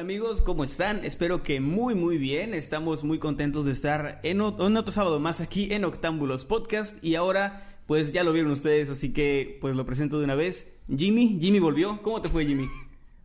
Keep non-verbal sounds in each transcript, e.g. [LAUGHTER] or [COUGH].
Hola amigos, ¿cómo están? Espero que muy muy bien. Estamos muy contentos de estar en, otro sábado más aquí en Octámbulos Podcast y ahora pues ya lo vieron ustedes, así que pues lo presento de una vez. Jimmy, Jimmy volvió. ¿Cómo te fue Jimmy?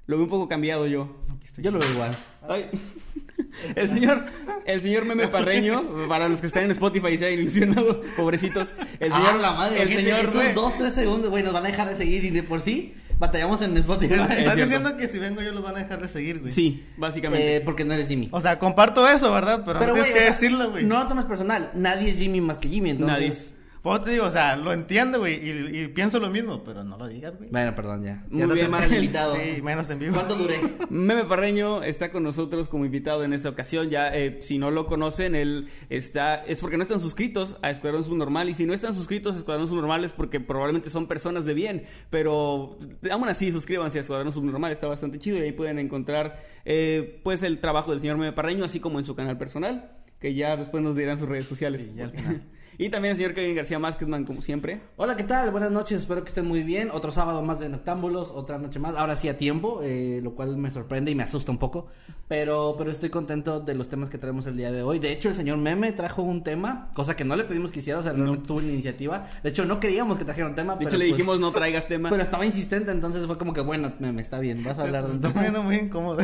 Lo veo un poco cambiado yo. Yo lo veo igual. Ay. [LAUGHS] El señor, el señor Meme Parreño, para los que están en Spotify y se han ilusionado, pobrecitos. El señor, ah, la madre, el gente, señor, esos dos, tres segundos, güey, nos van a dejar de seguir y de por sí batallamos en Spotify. [LAUGHS] Es Estás diciendo que si vengo yo los van a dejar de seguir, güey. Sí, básicamente. Eh, porque no eres Jimmy. O sea, comparto eso, ¿verdad? Pero, no tienes güey, que o sea, decirlo, güey. No lo tomes personal. Nadie es Jimmy más que Jimmy, entonces. Nadie. Pues te digo, o sea, lo entiendo, güey, y, y pienso lo mismo, pero no lo digas, güey. Bueno, perdón, ya. Muy ya bien. mal el invitado. [LAUGHS] Sí, menos en vivo. ¿Cuánto duré? [LAUGHS] Meme Parreño está con nosotros como invitado en esta ocasión. Ya, eh, si no lo conocen, él está. Es porque no están suscritos a Escuadrón Subnormal. Y si no están suscritos a Escuadrón Subnormal es porque probablemente son personas de bien. Pero aún así, suscríbanse a Escuadrón Subnormal. Está bastante chido y ahí pueden encontrar, eh, pues, el trabajo del señor Meme Parreño, así como en su canal personal. Que ya después nos dirán sus redes sociales. Sí, ya al final. [LAUGHS] y también el señor Kevin García Másquezman, como siempre. Hola, ¿qué tal? Buenas noches, espero que estén muy bien. Otro sábado más de Noctámbulos, otra noche más. Ahora sí a tiempo, eh, lo cual me sorprende y me asusta un poco. Pero, pero estoy contento de los temas que traemos el día de hoy. De hecho, el señor Meme trajo un tema, cosa que no le pedimos que hiciera, o sea, no tuvo la iniciativa. De hecho, no queríamos que trajera un tema. De pero, hecho, le pues, dijimos no [LAUGHS] traigas tema. Pero estaba insistente, entonces fue como que, bueno, Meme, está bien, vas a hablar de un tema. poniendo muy incómodo.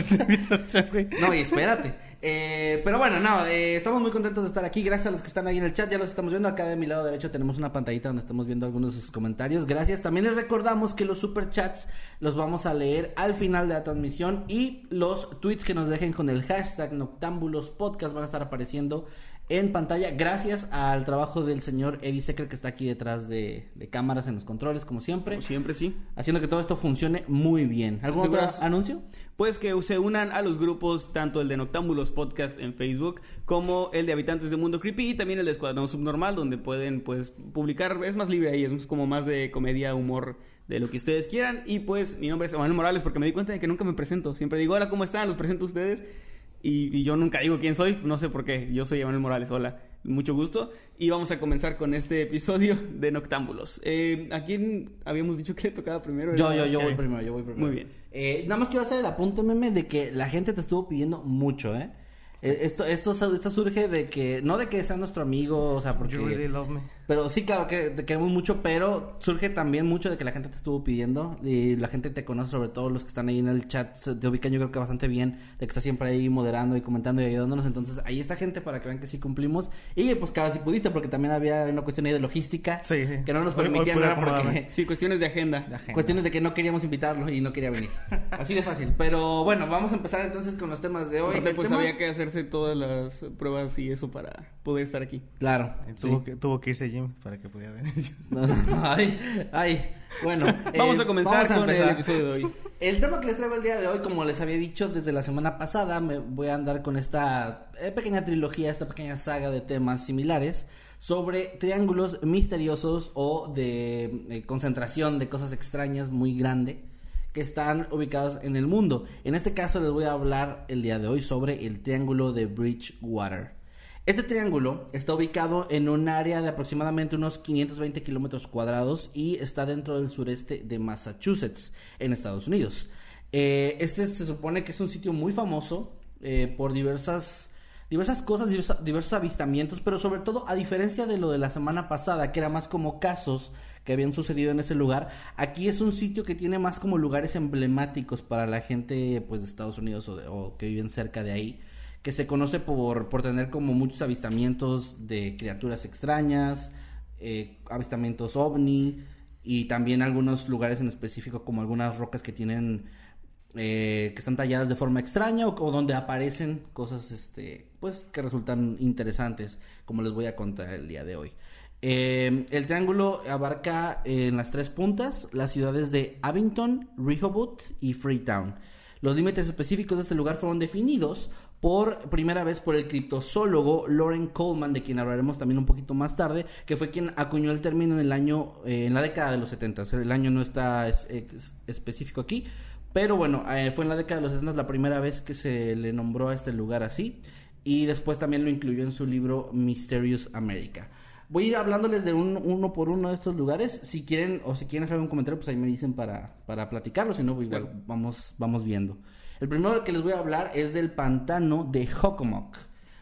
No, y espérate. Eh, pero bueno, no, eh, estamos muy contentos de estar aquí. Gracias a los que están ahí en el chat, ya los estamos viendo. Acá de mi lado derecho tenemos una pantallita donde estamos viendo algunos de sus comentarios. Gracias. También les recordamos que los super chats los vamos a leer al final de la transmisión y los tweets que nos dejen con el hashtag Noctámbulos Podcast van a estar apareciendo en pantalla. Gracias al trabajo del señor Eddie Secret que está aquí detrás de, de cámaras en los controles, como siempre. Como siempre, sí. Haciendo que todo esto funcione muy bien. ¿Algún otro anuncio? Pues que se unan a los grupos, tanto el de Noctámbulos Podcast en Facebook, como el de Habitantes de Mundo Creepy y también el de Escuadrón Subnormal, donde pueden pues publicar, es más libre ahí, es como más de comedia, humor, de lo que ustedes quieran. Y pues mi nombre es Emanuel Morales, porque me di cuenta de que nunca me presento. Siempre digo, hola, ¿cómo están? Los presento a ustedes. Y, y yo nunca digo quién soy, no sé por qué. Yo soy Emanuel Morales, hola, mucho gusto. Y vamos a comenzar con este episodio de Noctámbulos. Eh, ¿A quién habíamos dicho que le tocaba primero? Yo, yo, yo voy primero, yo voy primero. Muy bien. Eh, nada más quiero hacer el apunte, meme, de que la gente te estuvo pidiendo mucho, ¿eh? Eh, Esto, esto, esto surge de que, no de que sea nuestro amigo, o sea, porque... You really love me. Pero sí, claro que te queremos mucho, pero surge también mucho de que la gente te estuvo pidiendo y la gente te conoce, sobre todo los que están ahí en el chat, te ubican yo creo que bastante bien, de que estás siempre ahí moderando y comentando y ayudándonos, entonces ahí está gente para que vean que sí cumplimos y pues claro, si pudiste, porque también había una cuestión ahí de logística Sí, sí. que no nos Hoy- hoy permitían nada porque... [LAUGHS] Sí, cuestiones de agenda. De agenda. Cuestiones de que no queríamos invitarlo y no quería venir. [LAUGHS] Así de fácil. Pero bueno, vamos a empezar entonces con los temas de hoy. Aparte, pues tema- había que hacerse todas las pruebas y eso para poder estar aquí. Claro. Sí. Tuvo, que, tuvo que irse Jim para que pudiera venir. [LAUGHS] ay, ay. Bueno. [LAUGHS] Vamos eh, a comenzar vamos a con el episodio de hoy. [LAUGHS] El tema que les traigo el día de hoy, como les había dicho desde la semana pasada, me voy a andar con esta eh, pequeña trilogía, esta pequeña saga de temas similares sobre triángulos misteriosos o de eh, concentración de cosas extrañas muy grande que están ubicados en el mundo. En este caso les voy a hablar el día de hoy sobre el triángulo de Bridgewater. Este triángulo está ubicado en un área de aproximadamente unos 520 kilómetros cuadrados y está dentro del sureste de Massachusetts, en Estados Unidos. Eh, este se supone que es un sitio muy famoso eh, por diversas, diversas cosas, diversos avistamientos, pero sobre todo, a diferencia de lo de la semana pasada, que era más como casos que habían sucedido en ese lugar, aquí es un sitio que tiene más como lugares emblemáticos para la gente pues, de Estados Unidos o que viven cerca de ahí que se conoce por, por tener como muchos avistamientos de criaturas extrañas, eh, avistamientos ovni y también algunos lugares en específico como algunas rocas que tienen eh, que están talladas de forma extraña o, donde aparecen cosas este pues que resultan interesantes como les voy a contar el día de hoy eh, el triángulo abarca en las tres puntas las ciudades de Abington, Rehoboth y Freetown. Los límites específicos de este lugar fueron definidos por primera vez por el criptozoólogo Lauren Coleman, de quien hablaremos también un poquito más tarde, que fue quien acuñó el término en el año, eh, en la década de los 70. El año no está específico aquí, pero bueno, eh, fue en la década de los 70 la primera vez que se le nombró a este lugar así, y después también lo incluyó en su libro Mysterious America. Voy a ir hablándoles de un, uno por uno de estos lugares. Si quieren o si quieren hacer un comentario, pues ahí me dicen para, para platicarlo. Si no, pues igual vamos, vamos viendo. El primero que les voy a hablar es del pantano de Hockomock,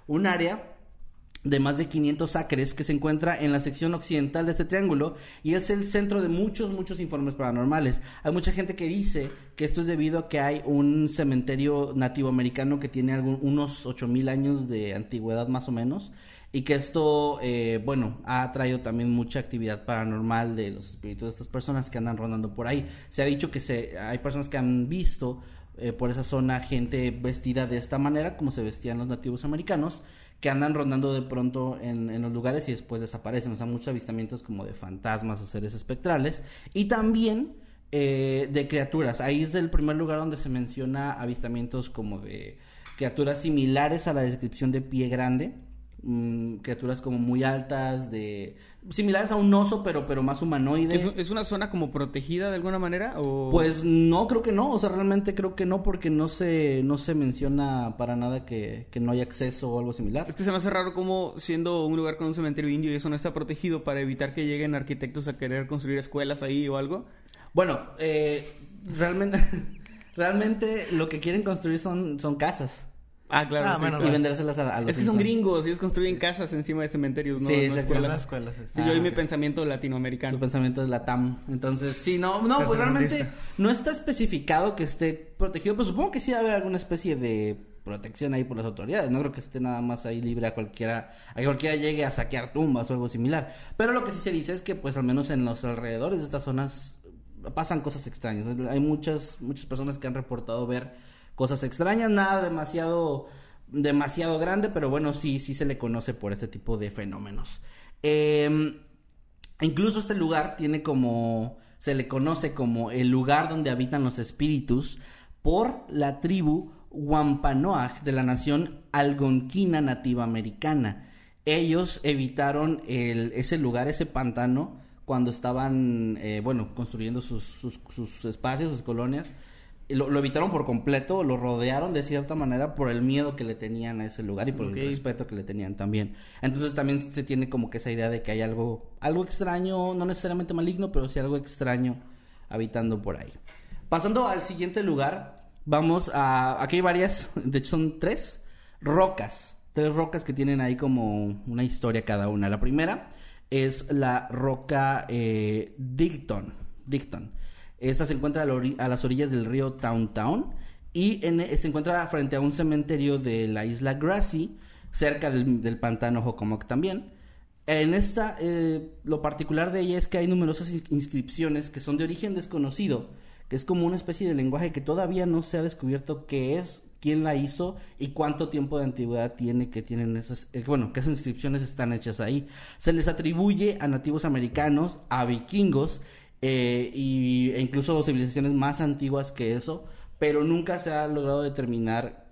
un área de más de 500 acres que se encuentra en la sección occidental de este triángulo y es el centro de muchos, muchos informes paranormales. Hay mucha gente que dice que esto es debido a que hay un cementerio nativo americano que tiene algún, unos 8000 años de antigüedad más o menos y que esto, eh, bueno, ha traído también mucha actividad paranormal de los espíritus de estas personas que andan rondando por ahí. Se ha dicho que se, hay personas que han visto eh, por esa zona gente vestida de esta manera, como se vestían los nativos americanos, que andan rondando de pronto en, los lugares y después desaparecen. O sea, muchos avistamientos como de fantasmas o seres espectrales. Y también eh, de criaturas. Ahí es el primer lugar donde se menciona avistamientos como de criaturas similares a la descripción de pie grande Mm, criaturas como muy altas, de similares a un oso, pero, pero más humanoide. ¿Es, una zona como protegida de alguna manera? O... Pues no, creo que no. O sea, realmente creo que no, porque no se, no se menciona para nada que, que no hay acceso o algo similar. Es que se me hace raro como siendo un lugar con un cementerio indio y eso no está protegido para evitar que lleguen arquitectos a querer construir escuelas ahí o algo. Bueno, eh, realmente, [LAUGHS] realmente lo que quieren construir son, son casas. Ah, claro. Ah, y vendérselas a, los Es que son gringos, ellos construyen casas encima de cementerios, no, sí, escuelas. escuelas. Sí, yo y mi pensamiento latinoamericano. Tu pensamiento es la TAM. Entonces, sí, no, no, pues realmente no está especificado que esté protegido, pero supongo que sí debe haber alguna especie de protección ahí por las autoridades. No creo que esté nada más ahí libre a cualquiera, a que cualquiera llegue a saquear tumbas o algo similar. Pero lo que sí se dice es que, pues, al menos en los alrededores de estas zonas pasan cosas extrañas. Hay muchas, muchas personas que han reportado ver cosas extrañas, nada demasiado demasiado grande, pero bueno, sí, sí se le conoce por este tipo de fenómenos. Em, incluso este lugar tiene como, se le conoce como el lugar donde habitan los espíritus por la tribu Wampanoag de la nación algonquina nativa americana. Ellos evitaron ese lugar, ese pantano, cuando estaban, eh, bueno, construyendo sus, sus espacios, sus colonias lo, evitaron por completo, lo rodearon de cierta manera por el miedo que le tenían a ese lugar y por el respeto que le tenían también. Entonces también se tiene como que esa idea de que hay algo, algo extraño, no necesariamente maligno, pero sí algo extraño habitando por ahí. Pasando al siguiente lugar, vamos a, aquí hay varias, de hecho son tres rocas, tres rocas que tienen ahí como una historia cada una. La primera es la roca eh, Dicton, Dicton. Esta se encuentra a, las orillas del río Town y e, se encuentra frente a un cementerio de la isla Grassy, cerca del, pantano Hocomoc también. En esta, eh, lo particular de ella es que hay numerosas inscripciones que son de origen desconocido, que es como una especie de lenguaje que todavía no se ha descubierto qué es, quién la hizo y cuánto tiempo de antigüedad tiene que tienen esas, eh, bueno, que esas inscripciones están hechas ahí. Se les atribuye a nativos americanos, a vikingos eh, y, e incluso civilizaciones más antiguas que eso, pero nunca se ha logrado determinar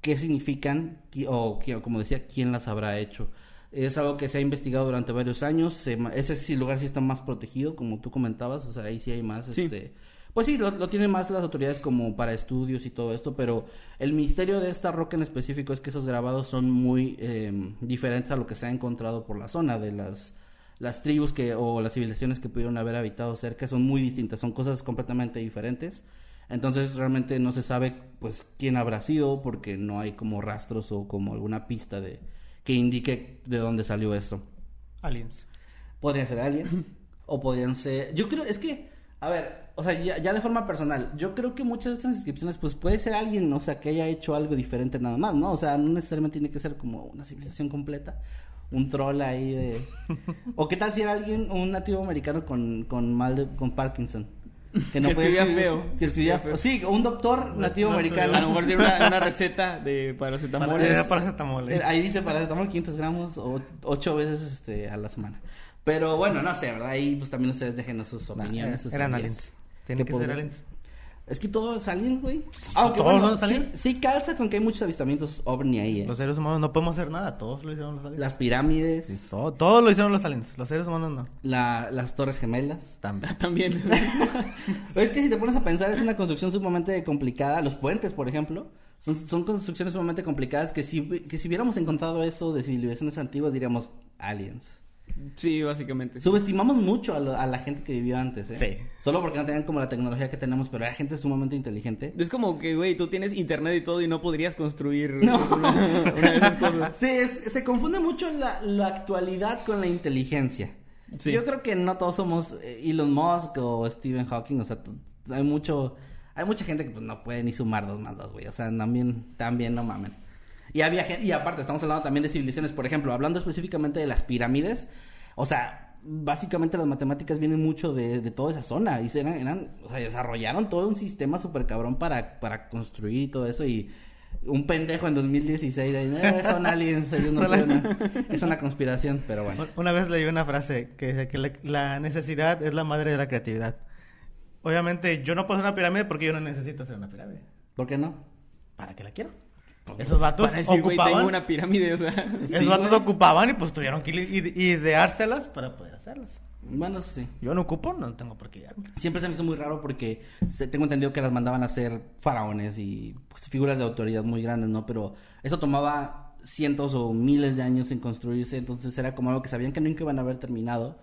qué significan o, como decía, quién las habrá hecho. Es algo que se ha investigado durante varios años. ese lugar sí está más protegido, como tú comentabas. O sea, ahí sí hay más. Este, pues sí, lo, tienen más las autoridades como para estudios y todo esto. Pero el misterio de esta roca en específico es que esos grabados son muy eh, diferentes a lo que se ha encontrado por la zona de las las tribus que o las civilizaciones que pudieron haber habitado cerca son muy distintas, son cosas completamente diferentes. Entonces realmente no se sabe pues quién habrá sido porque no hay como rastros o como alguna pista de que indique de dónde salió esto. Aliens. Podrían ser aliens [CLEARS THROAT] o podrían ser, yo creo es que A ver, o sea, ya, ya, de forma personal, yo creo que muchas de estas inscripciones, pues puede ser alguien, o sea, que haya hecho algo diferente nada más, ¿no? O sea, no necesariamente tiene que ser como una civilización completa, un troll ahí de... o qué tal si era alguien, un nativo americano con, con mal de, con Parkinson. Que no puede escribir, feo. Que escribía feo. Sí, un doctor nativo americano. A lo mejor tiene una, [LAUGHS] una receta de paracetamol. Para, paracetamol. Eh, ahí dice paracetamol 500 gramos o 8 veces este, a la semana. Pero bueno, no sé, ¿verdad? Ahí pues también ustedes dejen sus opiniones. Nah, eran aliens. Tienen que ser aliens. Es que todo es aliens, güey. Ah, ¿Todos bueno, son aliens? Sí, sí, calza con que hay muchos avistamientos ovni ahí, ¿eh? Los seres humanos no podemos hacer nada. Todos lo hicieron los aliens. Las pirámides. Sí, todo, todo, lo hicieron los aliens. Los seres humanos no. La, las torres gemelas. También. [LAUGHS] También. [LAUGHS] es que si te pones a pensar, es una construcción sumamente complicada. Los puentes, por ejemplo. Son, son construcciones sumamente complicadas que si, que si hubiéramos encontrado eso de civilizaciones antiguas diríamos aliens. Sí, básicamente. Subestimamos mucho a, a, la gente que vivió antes, ¿eh? Sí. Solo porque no tenían como la tecnología que tenemos, pero era gente sumamente inteligente. Es como que, güey, tú tienes internet y todo y no podrías construir no. una, una, de esas cosas. Sí, es, se confunde mucho la, la, actualidad con la inteligencia. Sí. Yo creo que no todos somos eh, Elon Musk o Stephen Hawking, o sea, hay mucho... Hay mucha gente que pues no puede ni sumar dos más dos, güey. O sea, también, también no mamen. Y había gente, y aparte estamos hablando también de civilizaciones, por ejemplo, hablando específicamente de las pirámides, o sea, básicamente las matemáticas vienen mucho de, de toda esa zona y eran, eran, o sea, desarrollaron todo un sistema súper cabrón para, para construir todo eso y un pendejo en 2016 eh, son aliens, ellos no [LAUGHS] es una conspiración, pero bueno. Una vez leí una frase que dice que la, la necesidad es la madre de la creatividad. Obviamente yo no puedo hacer una pirámide porque yo no necesito hacer una pirámide. ¿Por qué no? ¿Para qué la quiero? Esos vatos para decir, ocupaban. tengo una pirámide, o sea. Esos sí, vatos wey. ocupaban y pues tuvieron que ideárselas para poder hacerlas. Bueno, eso sí. Yo no ocupo, no tengo por qué idearme. Siempre se me hizo muy raro porque tengo entendido que las mandaban a hacer faraones y pues, figuras de autoridad muy grandes, ¿no? Pero eso tomaba cientos o miles de años en construirse, entonces era como algo que sabían que nunca iban a haber terminado.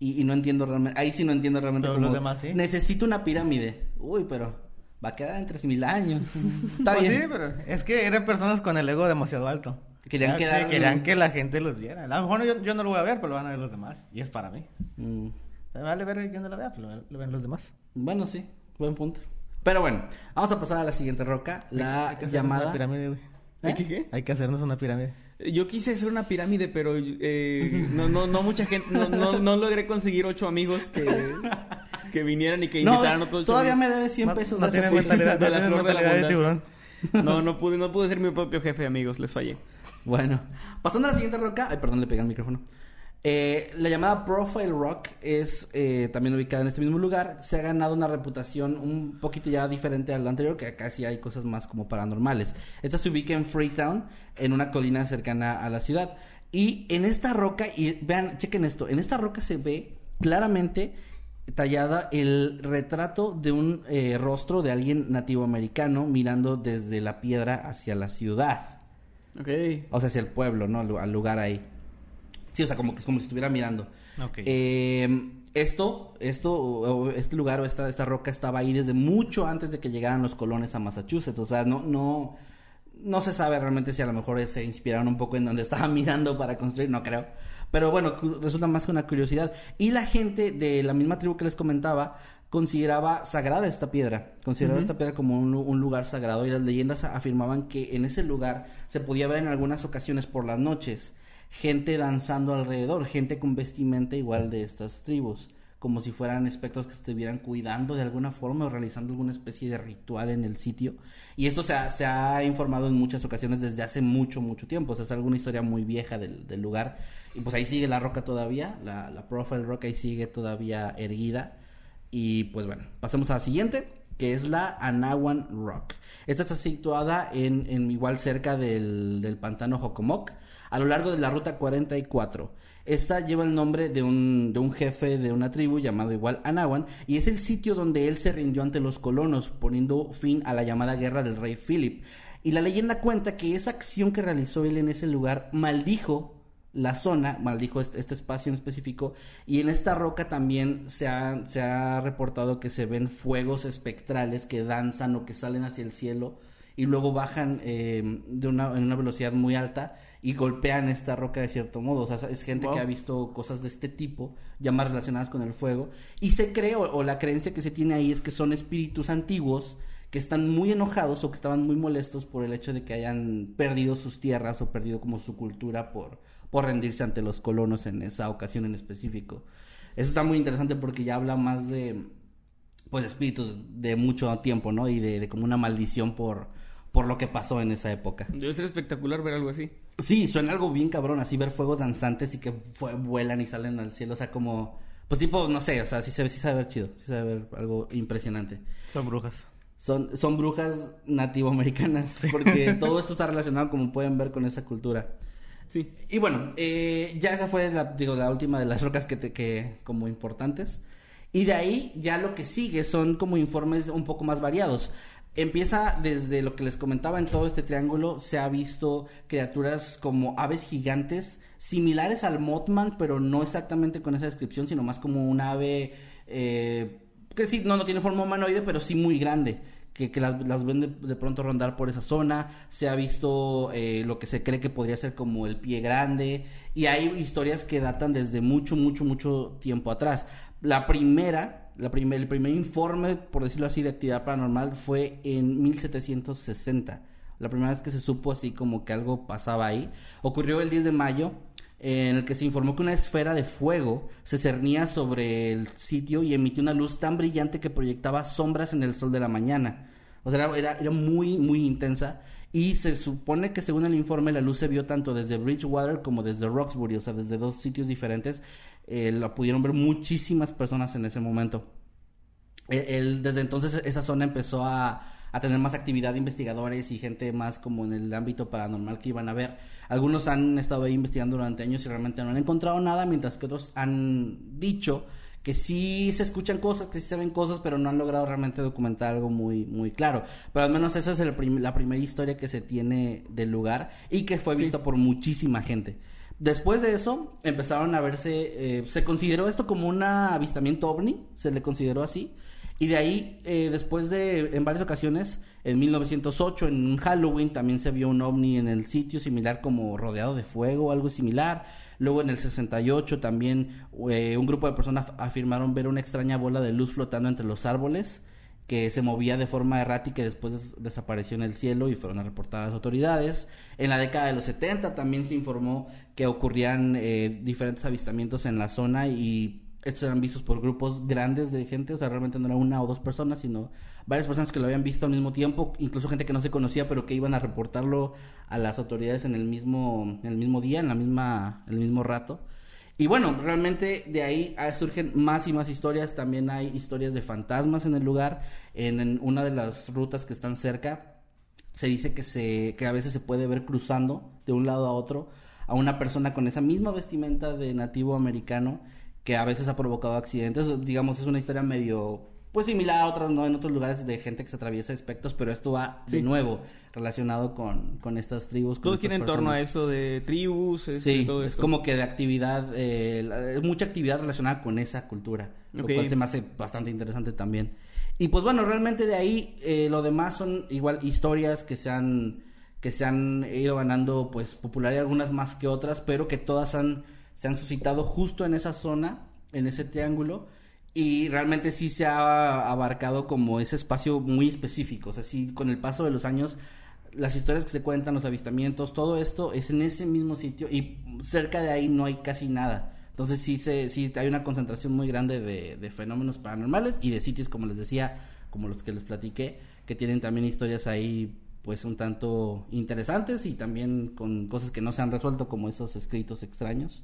Y, y no entiendo realmente, ahí sí no entiendo realmente pero cómo... los demás, ¿sí? Necesito una pirámide. Uy, pero va a quedar en 3000 años. [LAUGHS] Está pues bien. Sí, pero es que eran personas con el ego demasiado alto. Querían, ya, quedar... sí, querían que la gente los viera. A lo mejor yo, yo, no lo voy a ver, pero lo van a ver los demás. Y es para mí. Mm. Vale ver que yo no lo vea, pero lo, lo ven los demás. Bueno, sí, buen punto. Pero bueno, vamos a pasar a la siguiente roca, la hay que llamada. Una pirámide, güey. ¿Eh? ¿Qué, qué? Hay que hacernos una pirámide. Yo quise hacer una pirámide, pero eh, no, no, no mucha gente, no, no, no logré conseguir ocho amigos que, [LAUGHS] que vinieran y que no, invitaran a todo el Todavía me debes 100 pesos. No, no tiene mentalidad, de, no tiene mentalidad de, de tiburón. [LAUGHS] No, no pude, no pude ser mi propio jefe, amigos, les fallé. Bueno, pasando a la siguiente roca. Ay, perdón, le pegué el micrófono. Eh, la llamada Profile Rock es eh, también ubicada en este mismo lugar. Se ha ganado una reputación un poquito ya diferente a la anterior, que acá sí hay cosas más como paranormales. Esta se ubica en Freetown, en una colina cercana a la ciudad. Y en esta roca, y vean, chequen esto, en esta roca se ve claramente tallada el retrato de un eh, rostro de alguien nativo americano mirando desde la piedra hacia la ciudad. Ok. O sea, hacia el pueblo, ¿no? Al lugar ahí. Sí, o sea, como que es como si estuviera mirando. Okay. Eh, esto, esto, este lugar o esta, esta roca estaba ahí desde mucho antes de que llegaran los colones a Massachusetts. O sea, no, no, no se sabe realmente si a lo mejor se inspiraron un poco en donde [LAUGHS] estaban mirando para construir, no creo. Pero bueno, resulta más que una curiosidad. Y la gente de la misma tribu que les comentaba consideraba sagrada esta piedra, consideraba uh -huh. esta piedra como un, un, lugar sagrado y las leyendas afirmaban que en ese lugar se podía ver en algunas ocasiones por las noches gente danzando alrededor, gente con vestimenta igual de estas tribus, como si fueran espectros que estuvieran cuidando de alguna forma o realizando alguna especie de ritual en el sitio. Y esto se ha, se ha informado en muchas ocasiones desde hace mucho, mucho tiempo. O sea, es alguna historia muy vieja del, del lugar. Y pues ahí sigue la roca todavía, la, la Profile Rock ahí sigue todavía erguida. Y pues bueno, pasemos a la siguiente, que es la Anawan Rock. Esta está situada en, en igual cerca del, del pantano Jocomoc a lo largo de la ruta 44. Esta lleva el nombre de un, de un jefe de una tribu llamado igual Anawan y es el sitio donde él se rindió ante los colonos, poniendo fin a la llamada guerra del rey Philip. Y la leyenda cuenta que esa acción que realizó él en ese lugar maldijo la zona, maldijo este, este, espacio en específico, y en esta roca también se ha, se ha reportado que se ven fuegos espectrales que danzan o que salen hacia el cielo y luego bajan eh, de una, en una velocidad muy alta y golpean esta roca de cierto modo. O sea, es gente Wow. que ha visto cosas de este tipo, ya más relacionadas con el fuego. Y se cree, o, o la creencia que se tiene ahí es que son espíritus antiguos que están muy enojados o que estaban muy molestos por el hecho de que hayan perdido sus tierras o perdido como su cultura por, por rendirse ante los colonos en esa ocasión en específico. Eso está muy interesante porque ya habla más de pues espíritus de mucho tiempo, ¿no? Y de, de como una maldición por, por lo que pasó en esa época. Debe ser espectacular ver algo así. Sí, suena algo bien cabrón, así ver fuegos danzantes y que fue- vuelan y salen al cielo, o sea, como, pues tipo, no sé, o sea, sí se, ve- sí sabe ver chido, sí sabe ver algo impresionante. Son brujas. Son, son brujas nativoamericanas, porque [LAUGHS] todo esto está relacionado, como pueden ver, con esa cultura. Sí. Y bueno, eh, ya esa fue la, digo, la última de las rocas que, te, que como importantes. Y de ahí ya lo que sigue son como informes un poco más variados. Empieza desde lo que les comentaba en todo este triángulo, se ha visto criaturas como aves gigantes, similares al Mothman, pero no exactamente con esa descripción, sino más como un ave eh, que sí, no, no tiene forma humanoide, pero sí muy grande que, que las, las ven de, de pronto rondar por esa zona. Se ha visto eh, lo que se cree que podría ser como el pie grande. Y hay historias que datan desde mucho, mucho, mucho tiempo atrás. La primera, la el primer informe, por decirlo así, de actividad paranormal fue en 1760. La primera vez que se supo así como que algo pasaba ahí. Ocurrió el 10 de mayo en el que se informó que una esfera de fuego se cernía sobre el sitio y emitió una luz tan brillante que proyectaba sombras en el sol de la mañana. O sea, era, era muy, muy intensa. Y se supone que según el informe la luz se vio tanto desde Bridgewater como desde Roxbury, o sea, desde dos sitios diferentes. Eh, la pudieron ver muchísimas personas en ese momento. El- desde entonces esa zona empezó a, a tener más actividad de investigadores y gente más como en el ámbito paranormal que iban a ver. Algunos han estado ahí investigando durante años y realmente no han encontrado nada, mientras que otros han dicho que sí se escuchan cosas, que sí se ven cosas, pero no han logrado realmente documentar algo muy, muy claro. Pero al menos esa es el prim- la primera historia que se tiene del lugar y que fue vista por muchísima gente. Después de eso, empezaron a verse, eh, se consideró esto como un avistamiento ovni, se le consideró así. Y de ahí, eh, después de, en varias ocasiones, en 1908, en Halloween, también se vio un ovni en el sitio, similar como rodeado de fuego algo similar. Luego en el 68 también eh, un grupo de personas afirmaron ver una extraña bola de luz flotando entre los árboles que se movía de forma errática y después des- desapareció en el cielo y fueron a reportar a las autoridades. En la década de los 70 también se informó que ocurrían eh, diferentes avistamientos en la zona y estos eran vistos por grupos grandes de gente, o sea, realmente no era una o dos personas, sino varias personas que lo habían visto al mismo tiempo, incluso gente que no se conocía, pero que iban a reportarlo a las autoridades en el mismo, en el mismo día, en la misma, en el mismo rato. Y bueno, realmente de ahí ah, surgen más y más historias. También hay historias de fantasmas en el lugar. En, en una de las rutas que están cerca, se dice que, se, que a veces se puede ver cruzando de un lado a otro a una persona con esa misma vestimenta de nativo americano que a veces ha provocado accidentes. Digamos, es una historia medio, pues similar a otras, ¿no? En otros lugares de gente que se atraviesa espectros, pero esto va de nuevo relacionado con, con estas tribus. Todo gira en torno a eso de tribus, este, Sí, todo es esto. como que de actividad, eh, la- es mucha actividad relacionada con esa cultura, lo Ok. cual se me hace bastante interesante también. Y pues bueno, realmente de ahí eh, lo demás son igual historias que se han que se han ido ganando pues popularidad algunas más que otras, pero que todas han se han suscitado justo en esa zona, en ese triángulo y realmente sí se ha abarcado como ese espacio muy específico, o sea, sí con el paso de los años las historias que se cuentan, los avistamientos, todo esto es en ese mismo sitio y cerca de ahí no hay casi nada. Entonces sí, se, sí hay una concentración muy grande de, de fenómenos paranormales y de sitios, como les decía, como los que les platiqué, que tienen también historias ahí pues un tanto interesantes y también con cosas que no se han resuelto como esos escritos extraños.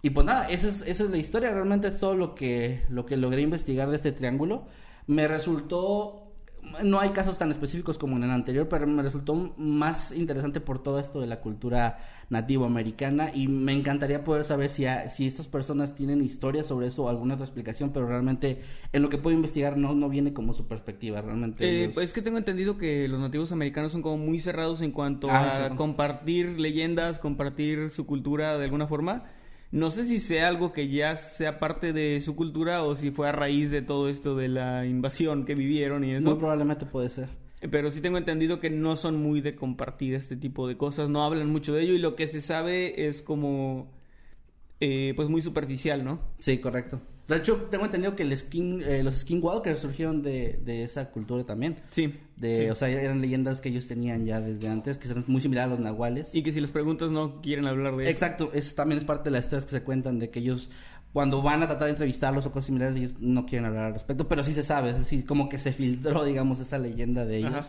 Y pues nada, esa es, esa es la historia, realmente es todo lo que, lo que logré investigar de este triángulo. Me resultó, no hay casos tan específicos como en el anterior, pero me resultó más interesante por todo esto de la cultura nativo americana y me encantaría poder saber si, a- si estas personas tienen historias sobre eso o alguna otra explicación, pero realmente en lo que puedo investigar no, no viene como su perspectiva, realmente. Eh, ellos- pues es que tengo entendido que los nativos americanos son como muy cerrados en cuanto Ah, a compartir leyendas, compartir su cultura de alguna forma. No sé si sea algo que ya sea parte de su cultura o si fue a raíz de todo esto de la invasión que vivieron y eso. Muy probablemente puede ser. Pero sí tengo entendido que no son muy de compartir este tipo de cosas, no hablan mucho de ello y lo que se sabe es como eh, pues muy superficial, ¿no? Sí, correcto. De hecho, tengo entendido que el skin, eh, los skinwalkers surgieron de, de esa cultura también. Sí. De, O sea, eran leyendas que ellos tenían ya desde antes, que son muy similares a los nahuales. Y que si les preguntas no quieren hablar de eso. Exacto, es, también es parte de las historias que se cuentan de que ellos, cuando van a tratar de entrevistarlos o cosas similares, ellos no quieren hablar al respecto, pero sí se sabe, es decir, como que se filtró, [LAUGHS] digamos, esa leyenda de ellos. Ajá.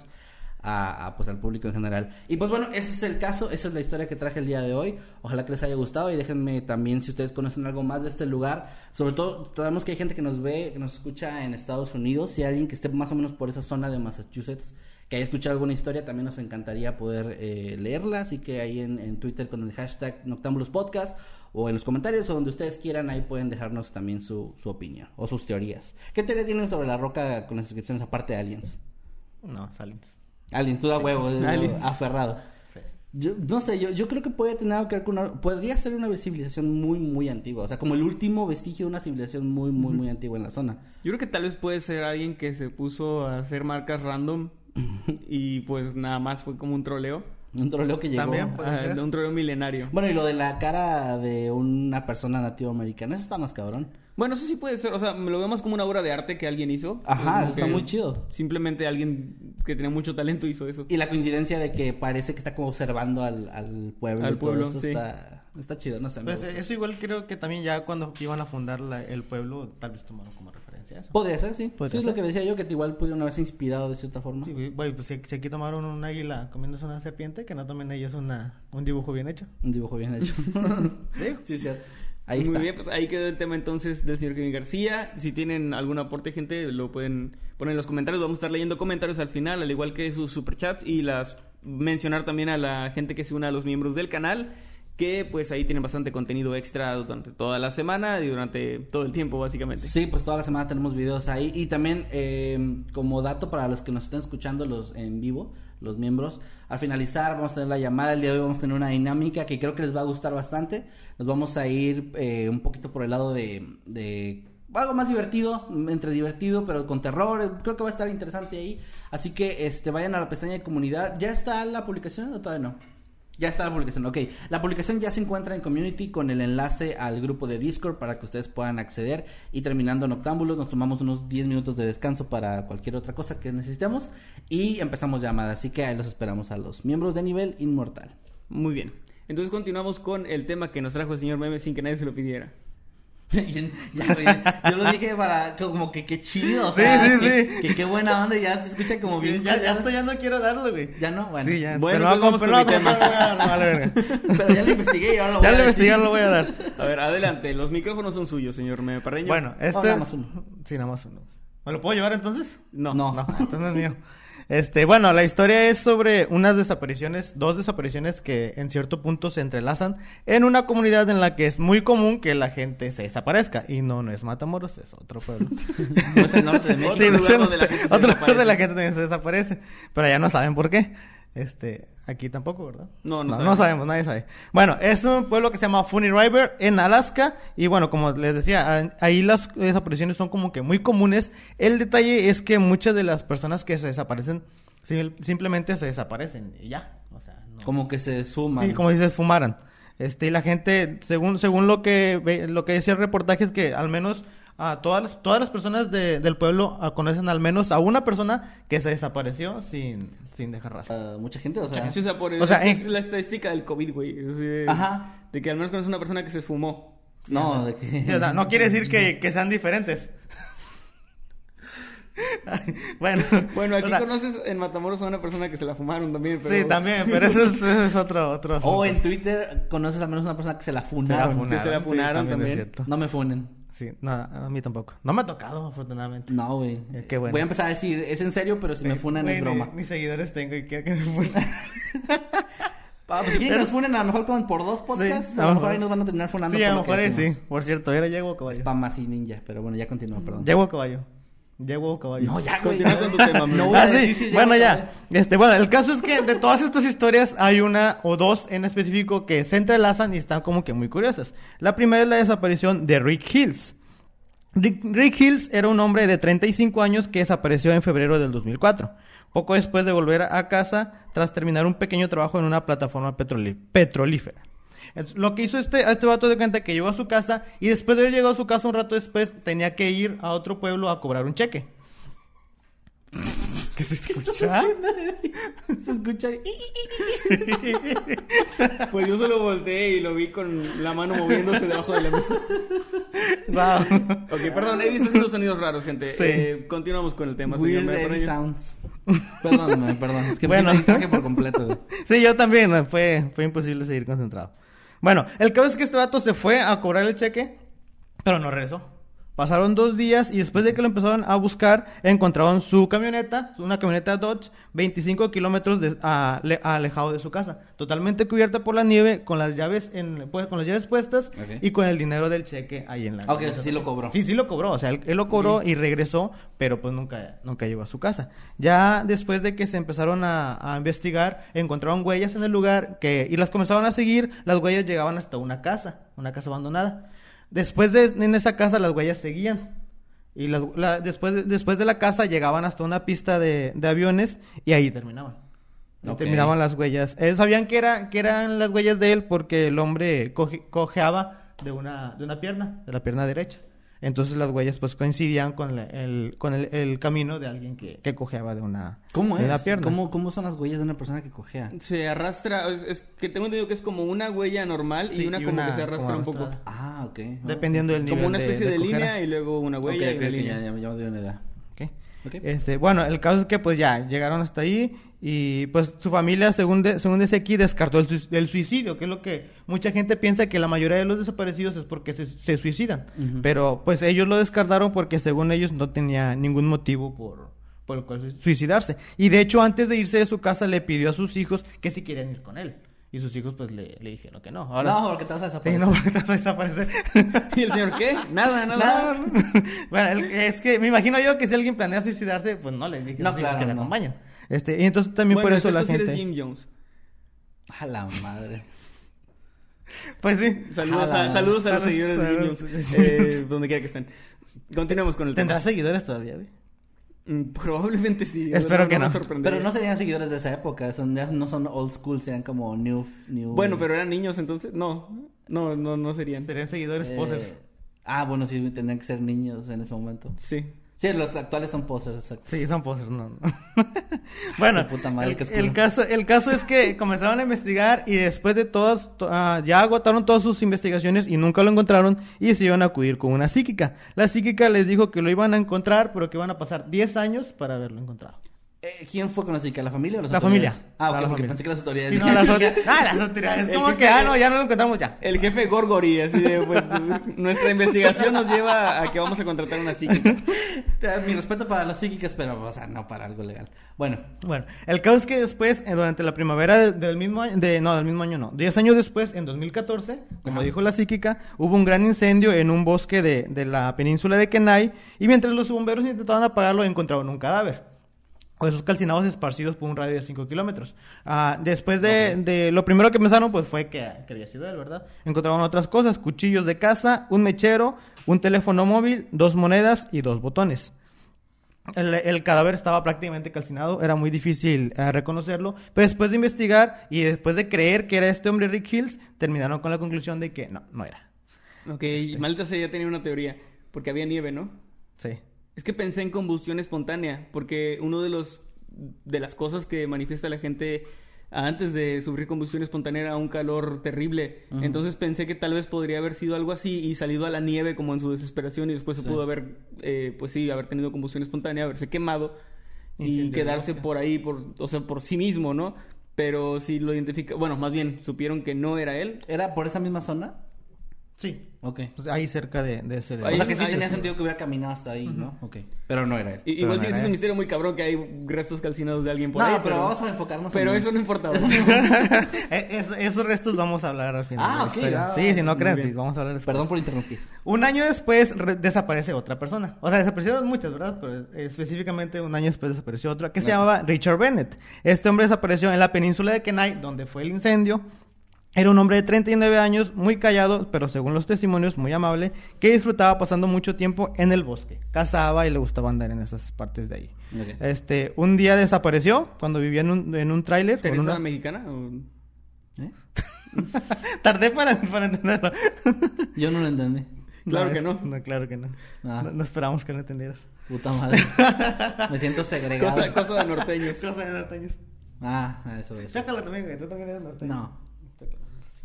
A, pues al público en general. Y pues bueno, ese es el caso, esa es la historia que traje el día de hoy. Ojalá que les haya gustado y déjenme también si ustedes conocen algo más de este lugar. Sobre todo, sabemos que hay gente que nos ve, que nos escucha en Estados Unidos. Si hay alguien que esté más o menos por esa zona de Massachusetts, que haya escuchado alguna historia, también nos encantaría poder eh, leerla. Así que ahí en, Twitter con el hashtag Noctambulos Podcast o en los comentarios o donde ustedes quieran, ahí pueden dejarnos también su, su opinión o sus teorías. ¿Qué teoría tienen sobre la roca con las inscripciones aparte de Aliens? No, Saliens. Aliens, tú da huevo, eh, Aliens. aferrado. Sí. Yo no sé, yo, yo creo que puede tener algo que ver con una... Podría ser una civilización muy, muy antigua. O sea, como el último vestigio de una civilización muy, muy, muy antigua en la zona. Yo creo que tal vez puede ser alguien que se puso a hacer marcas random [LAUGHS] y pues nada más fue como un troleo. Un troleo que llegó... También, Ah, un troleo milenario. Bueno, y lo de la cara de una persona nativa americana, eso está más cabrón. Bueno, eso sí puede ser, o sea, me lo vemos como una obra de arte que alguien hizo. Ajá, está muy chido. Simplemente alguien que tenía mucho talento hizo eso. Y la coincidencia de que parece que está como observando al, al pueblo. Al pueblo, sí. está, está chido, no sé. Pues eso igual creo que también ya cuando iban a fundar la- el pueblo, tal vez tomaron como referencia eso. Podría ser, sí. Podría sí, es lo ser. que decía yo, que igual pudieron haberse inspirado de cierta forma. Sí, güey, pues si, si aquí tomaron un águila comiéndose una serpiente, que no tomen ellos una, un dibujo bien hecho. Un dibujo bien hecho. Digo. [LAUGHS] sí, cierto. Ahí Muy está. bien, pues ahí quedó el tema entonces del señor Kevin García. Si tienen algún aporte, gente, lo pueden poner en los comentarios. Vamos a estar leyendo comentarios al final, al igual que sus superchats y las mencionar también a la gente que se une a los miembros del canal, que pues ahí tienen bastante contenido extra durante toda la semana y durante todo el tiempo, básicamente. Sí, pues toda la semana tenemos videos ahí. Y también, eh, como dato para los que nos estén escuchando los en vivo, los miembros, al finalizar vamos a tener la llamada. El día de hoy vamos a tener una dinámica que creo que les va a gustar bastante. Nos vamos a ir eh, un poquito por el lado de, de algo más divertido, entre divertido, pero con terror. Creo que va a estar interesante ahí. Así que este vayan a la pestaña de comunidad. ¿Ya está la publicación o todavía no? Ya está la publicación, ok. La publicación ya se encuentra en Community con el enlace al grupo de Discord para que ustedes puedan acceder. Y terminando en Octámbulos, nos tomamos unos 10 minutos de descanso para cualquier otra cosa que necesitemos. Y empezamos llamada, así que ahí los esperamos a los miembros de nivel inmortal. Muy bien. Entonces continuamos con el tema que nos trajo el señor Meme sin que nadie se lo pidiera. [LAUGHS] Ya, güey, yo lo dije para como que qué chido. o Sí, sea, sí, que, sí. Que qué buena onda, ya se escucha como bien. ya, ya esto ya no quiero darlo, güey. Ya no, bueno. Sí, ya. Bueno, Pero entonces no, vamos pero no, no, vale, verga. [LAUGHS] Pero ya lo investigué y ahora lo voy Ya a lo decir. investigué, lo voy a dar. [LAUGHS] A ver, adelante. Los micrófonos son suyos, señor Meme Parreño. Bueno, este nada es- más uno. Sí, nada más uno. ¿Me lo puedo llevar entonces? No. No. No, entonces no es mío. Este, bueno, la historia es sobre unas desapariciones, dos desapariciones que en cierto punto se entrelazan en una comunidad en la que es muy común que la gente se desaparezca. Y no, no es Matamoros, es otro pueblo. [LAUGHS] No es el norte de. Otro Sí, no lugar sé, donde la gente se otro lugar la gente también se desaparece. Pero ya no saben por qué. Este, aquí tampoco, ¿verdad? No, no no, sabemos. sabemos, nadie sabe. Bueno, es un pueblo que se llama Funny River en Alaska. Y bueno, como les decía, ahí las desapariciones son como que muy comunes. El detalle es que muchas de las personas que se desaparecen sim- simplemente se desaparecen y ya. O sea, no- Como que se suman. Sí, como dices, fumaran. Este, y la gente, según, según lo que ve- lo que decía el reportaje, es que al menos a todas las, todas las personas de- del pueblo ah, conocen al menos a una persona que se desapareció sin, sin dejar rastro. Ah, mucha gente, o sea. Sí, o sea, por O sea, es, en- es la estadística del COVID, güey. Ajá. De que al menos conoces una persona que se esfumó. No, de que. [LAUGHS] Sí, o sea, no quiere decir que, que sean diferentes. Ay, [LAUGHS] bueno, Bueno, aquí o sea, conoces en Matamoros a una persona que se la fumaron también. Pero... Sí, también, pero eso es, eso es otro, otro O en Twitter conoces al menos una persona que se la Se la funaron. Que se la sí, funaron también también. es cierto. No me funen. Sí, no, a mí tampoco. No me ha tocado, afortunadamente. No, güey. Eh, qué bueno. Voy a empezar a decir, es en serio, pero si me funan Güey, es broma. Ni, seguidores tengo y quiero que me funen. [LAUGHS] Ah, pues quieren que nos funen a lo mejor como por dos podcasts, Sí, a lo mejor ahí nos van a terminar funando Sí, a lo mejor ahí sí. Por cierto, era Yegua Caballo. Spam así ninja, pero bueno, ya continúa, perdón. Yegua Caballo. O Caballo. No, ya, güey. Continúa con tu tema, No Ah, sí. si bueno, ya. Este, bueno, el caso es que de todas estas historias hay una o dos en específico que se entrelazan y están como que muy curiosas. La primera es la desaparición de Rick Hills. Rick, Rick Hills era un hombre de 35 años que desapareció en febrero del 2004, poco después de volver a casa tras terminar un pequeño trabajo en una plataforma petrolífera. Entonces, lo que hizo este, a este vato de cuenta que llegó a su casa y después de haber llegado a su casa un rato después tenía que ir a otro pueblo a cobrar un cheque. ¿Qué se [LAUGHS] escucha? Se escucha. [LAUGHS] Pues yo solo volteé y lo vi con la mano moviéndose debajo de la mesa. Wow. Ok, perdón, Eddie está haciendo sonidos raros, gente. Sí. Eh, continuamos con el tema. señor Weird Sounds. Perdón, perdón. Es que Bueno. me distraje por completo. Sí, yo también, fue, fue imposible seguir concentrado. Bueno, el caso es que este vato se fue a cobrar el cheque, pero no regresó. Pasaron dos días y después de que lo empezaron a buscar, encontraron su camioneta, una camioneta Dodge, 25 kilómetros alejado de su casa, totalmente cubierta por la nieve, con las llaves en, pues, con las llaves puestas y con el dinero del cheque ahí en la. Ok, o sea, sí lo cobró. Sí, sí lo cobró, o sea, él, él lo cobró y regresó, pero pues nunca, nunca llegó a su casa. Ya después de que se empezaron a, a investigar, encontraron huellas en el lugar que, y las comenzaron a seguir, las huellas llegaban hasta una casa, una casa abandonada. Después de en esa casa las huellas seguían. Y las- la- después, de, después de la casa llegaban hasta una pista de, de aviones y ahí terminaban. Ahí Ok. Terminaban las huellas. Eh, sabían que, era, que eran las huellas de él porque el hombre coje- cojeaba de una, de una pierna, de la pierna derecha. Entonces las huellas pues coincidían con, la- el, con el, el camino de alguien que, que cojeaba de una, ¿Cómo de es? una pierna. ¿Cómo, ¿Cómo son las huellas de una persona que cojea? Se arrastra, es, es que tengo entendido que es como una huella normal Sí, y una y como que se arrastra un poco. Ah, ok. Dependiendo del nivel Como una especie de, línea y luego una huella y ok, una línea. ya, ya, me dio una idea. Ok. Ok. Este, bueno, el caso es que pues ya llegaron hasta ahí y pues su familia, según, de- según dice aquí, descartó el, el suicidio, que es lo que mucha gente piensa que la mayoría de los desaparecidos es porque se, se suicidan. Ujú. Pero pues ellos lo descartaron porque según ellos no tenía ningún motivo por, por el cual su- suicidarse. Y de hecho antes de irse de su casa le pidió a sus hijos que si querían ir con él. Y sus hijos pues le, le dijeron que no. Ahora no, sí- porque te vas a Sí, desaparecer. no, porque te vas a desaparecer. [LAUGHS] ¿Y el señor qué? Nada, nada. No, no. [LAUGHS] bueno, el- es que me imagino yo que si alguien planea suicidarse, pues no les dije a No, sus hijos claro, que le no. Este, y entonces también Bueno, por eso la gente. eres Jim Jones. A la madre. [LAUGHS] Pues sí. Saludos, a, saludos a los seguidores de Jim Jones. Eh, [LAUGHS] donde quiera que estén. Continuemos con el ¿Tendrá tema. seguidores todavía, güey? Mm, Probablemente sí. Espero que no. Pero no serían seguidores de esa época, son, no son old school, serían como new... new Bueno, pero eran niños entonces. No, no, no, no serían. Serían seguidores eh, posers. Ah, bueno, sí, tendrían que ser niños en ese momento. Sí. Sí, los actuales son posers, exacto. Sí, son posers, no. no. [LAUGHS] bueno, Su puta madre, el, caso, el caso es que [LAUGHS] comenzaron a investigar y después de todas, to- ah, ya agotaron todas sus investigaciones y nunca lo encontraron y decidieron acudir con una psíquica. La psíquica les dijo que lo iban a encontrar, pero que iban a pasar 10 años para haberlo encontrado. Eh, ¿Quién fue con la psiquiatra? ¿La familia o las La autoridades? familia. Ah, ok, porque pensé que las autoridades... Sí, no, las, ah, las autoridades. [LAUGHS] Como jefe que, ah, no, ya no lo encontramos ya. El jefe Gorgory, así de, pues, nuestra investigación nos lleva a que vamos a contratar una psíquica. Mi respeto para las psíquicas, pero, o sea, no para algo legal. Bueno, Bueno, el caso es que después, eh, durante la primavera de- del mismo año, de, no, del mismo año no, 10 años después, en 2014, como dijo la psíquica, hubo un gran incendio en un bosque de, de la península de Kenai y mientras los bomberos intentaban apagarlo, encontraron un cadáver. O esos calcinados esparcidos por un radio de 5 kilómetros. Ah, después de, de- lo primero que pensaron, pues fue que, que había sido él, ¿verdad? Encontraron otras cosas, cuchillos de caza, un mechero, un teléfono móvil, dos monedas y dos botones. El, el cadáver estaba prácticamente calcinado, era muy difícil eh, reconocerlo, pero después de investigar y después de creer que era este hombre Rick Hills, terminaron con la conclusión de que no, no era. Ok, y Malta se ya tenía una teoría, porque había nieve, ¿no? Sí. Es que pensé en combustión espontánea, porque uno de los de las cosas que manifiesta la gente antes de sufrir combustión espontánea era un calor terrible. Entonces pensé que tal vez podría haber sido algo así y salido a la nieve como en su desesperación y después se pudo haber, eh, pues sí, haber tenido combustión espontánea, haberse quemado y quedarse por ahí, por, o sea, por sí mismo, ¿no? Pero si lo identifica, bueno, más bien supieron que no era él. ¿era por esa misma zona? Sí. Ok. Pues ahí cerca de, de ese... Ahí- o sea que sí tenía sentido que hubiera caminado hasta ahí, ¿no? Ok. Pero no era él. Y- igual no siendo él. un misterio muy cabrón que hay restos calcinados de alguien por no, ahí. pero, vamos a enfocarnos Pero en... eso no importa. [LAUGHS] Es- esos restos vamos a hablar al final Ah, de la ok, historia. va, va, Sí, si no muy crean, bien. sí, vamos a hablar después. Perdón por interrumpir. Un año después re- desaparece otra persona. O sea, desaparecieron muchas, ¿verdad? Pero eh, específicamente un año después desapareció otra, que se llamaba Richard Bennett. Este hombre desapareció en la península de Kenai, donde fue el incendio. Era un hombre de 39 años, muy callado, pero según los testimonios, muy amable, que disfrutaba pasando mucho tiempo en el bosque. Cazaba y le gustaba andar en esas partes de ahí. Este, un día desapareció cuando vivía en un, en un tráiler. ¿Teresa una- mexicana? o- ¿Eh? [LAUGHS] Tardé para, para entenderlo. Yo no lo entendí. Claro que es- no. claro que no. Ah. No, no esperábamos que no entendieras. Puta madre. Me siento [LAUGHS] segregado. Cosa, cosa de [LAUGHS] norteños. Cosa de norteños. Ah, eso es. Chácala también, güey. Tú también eres norteño. No.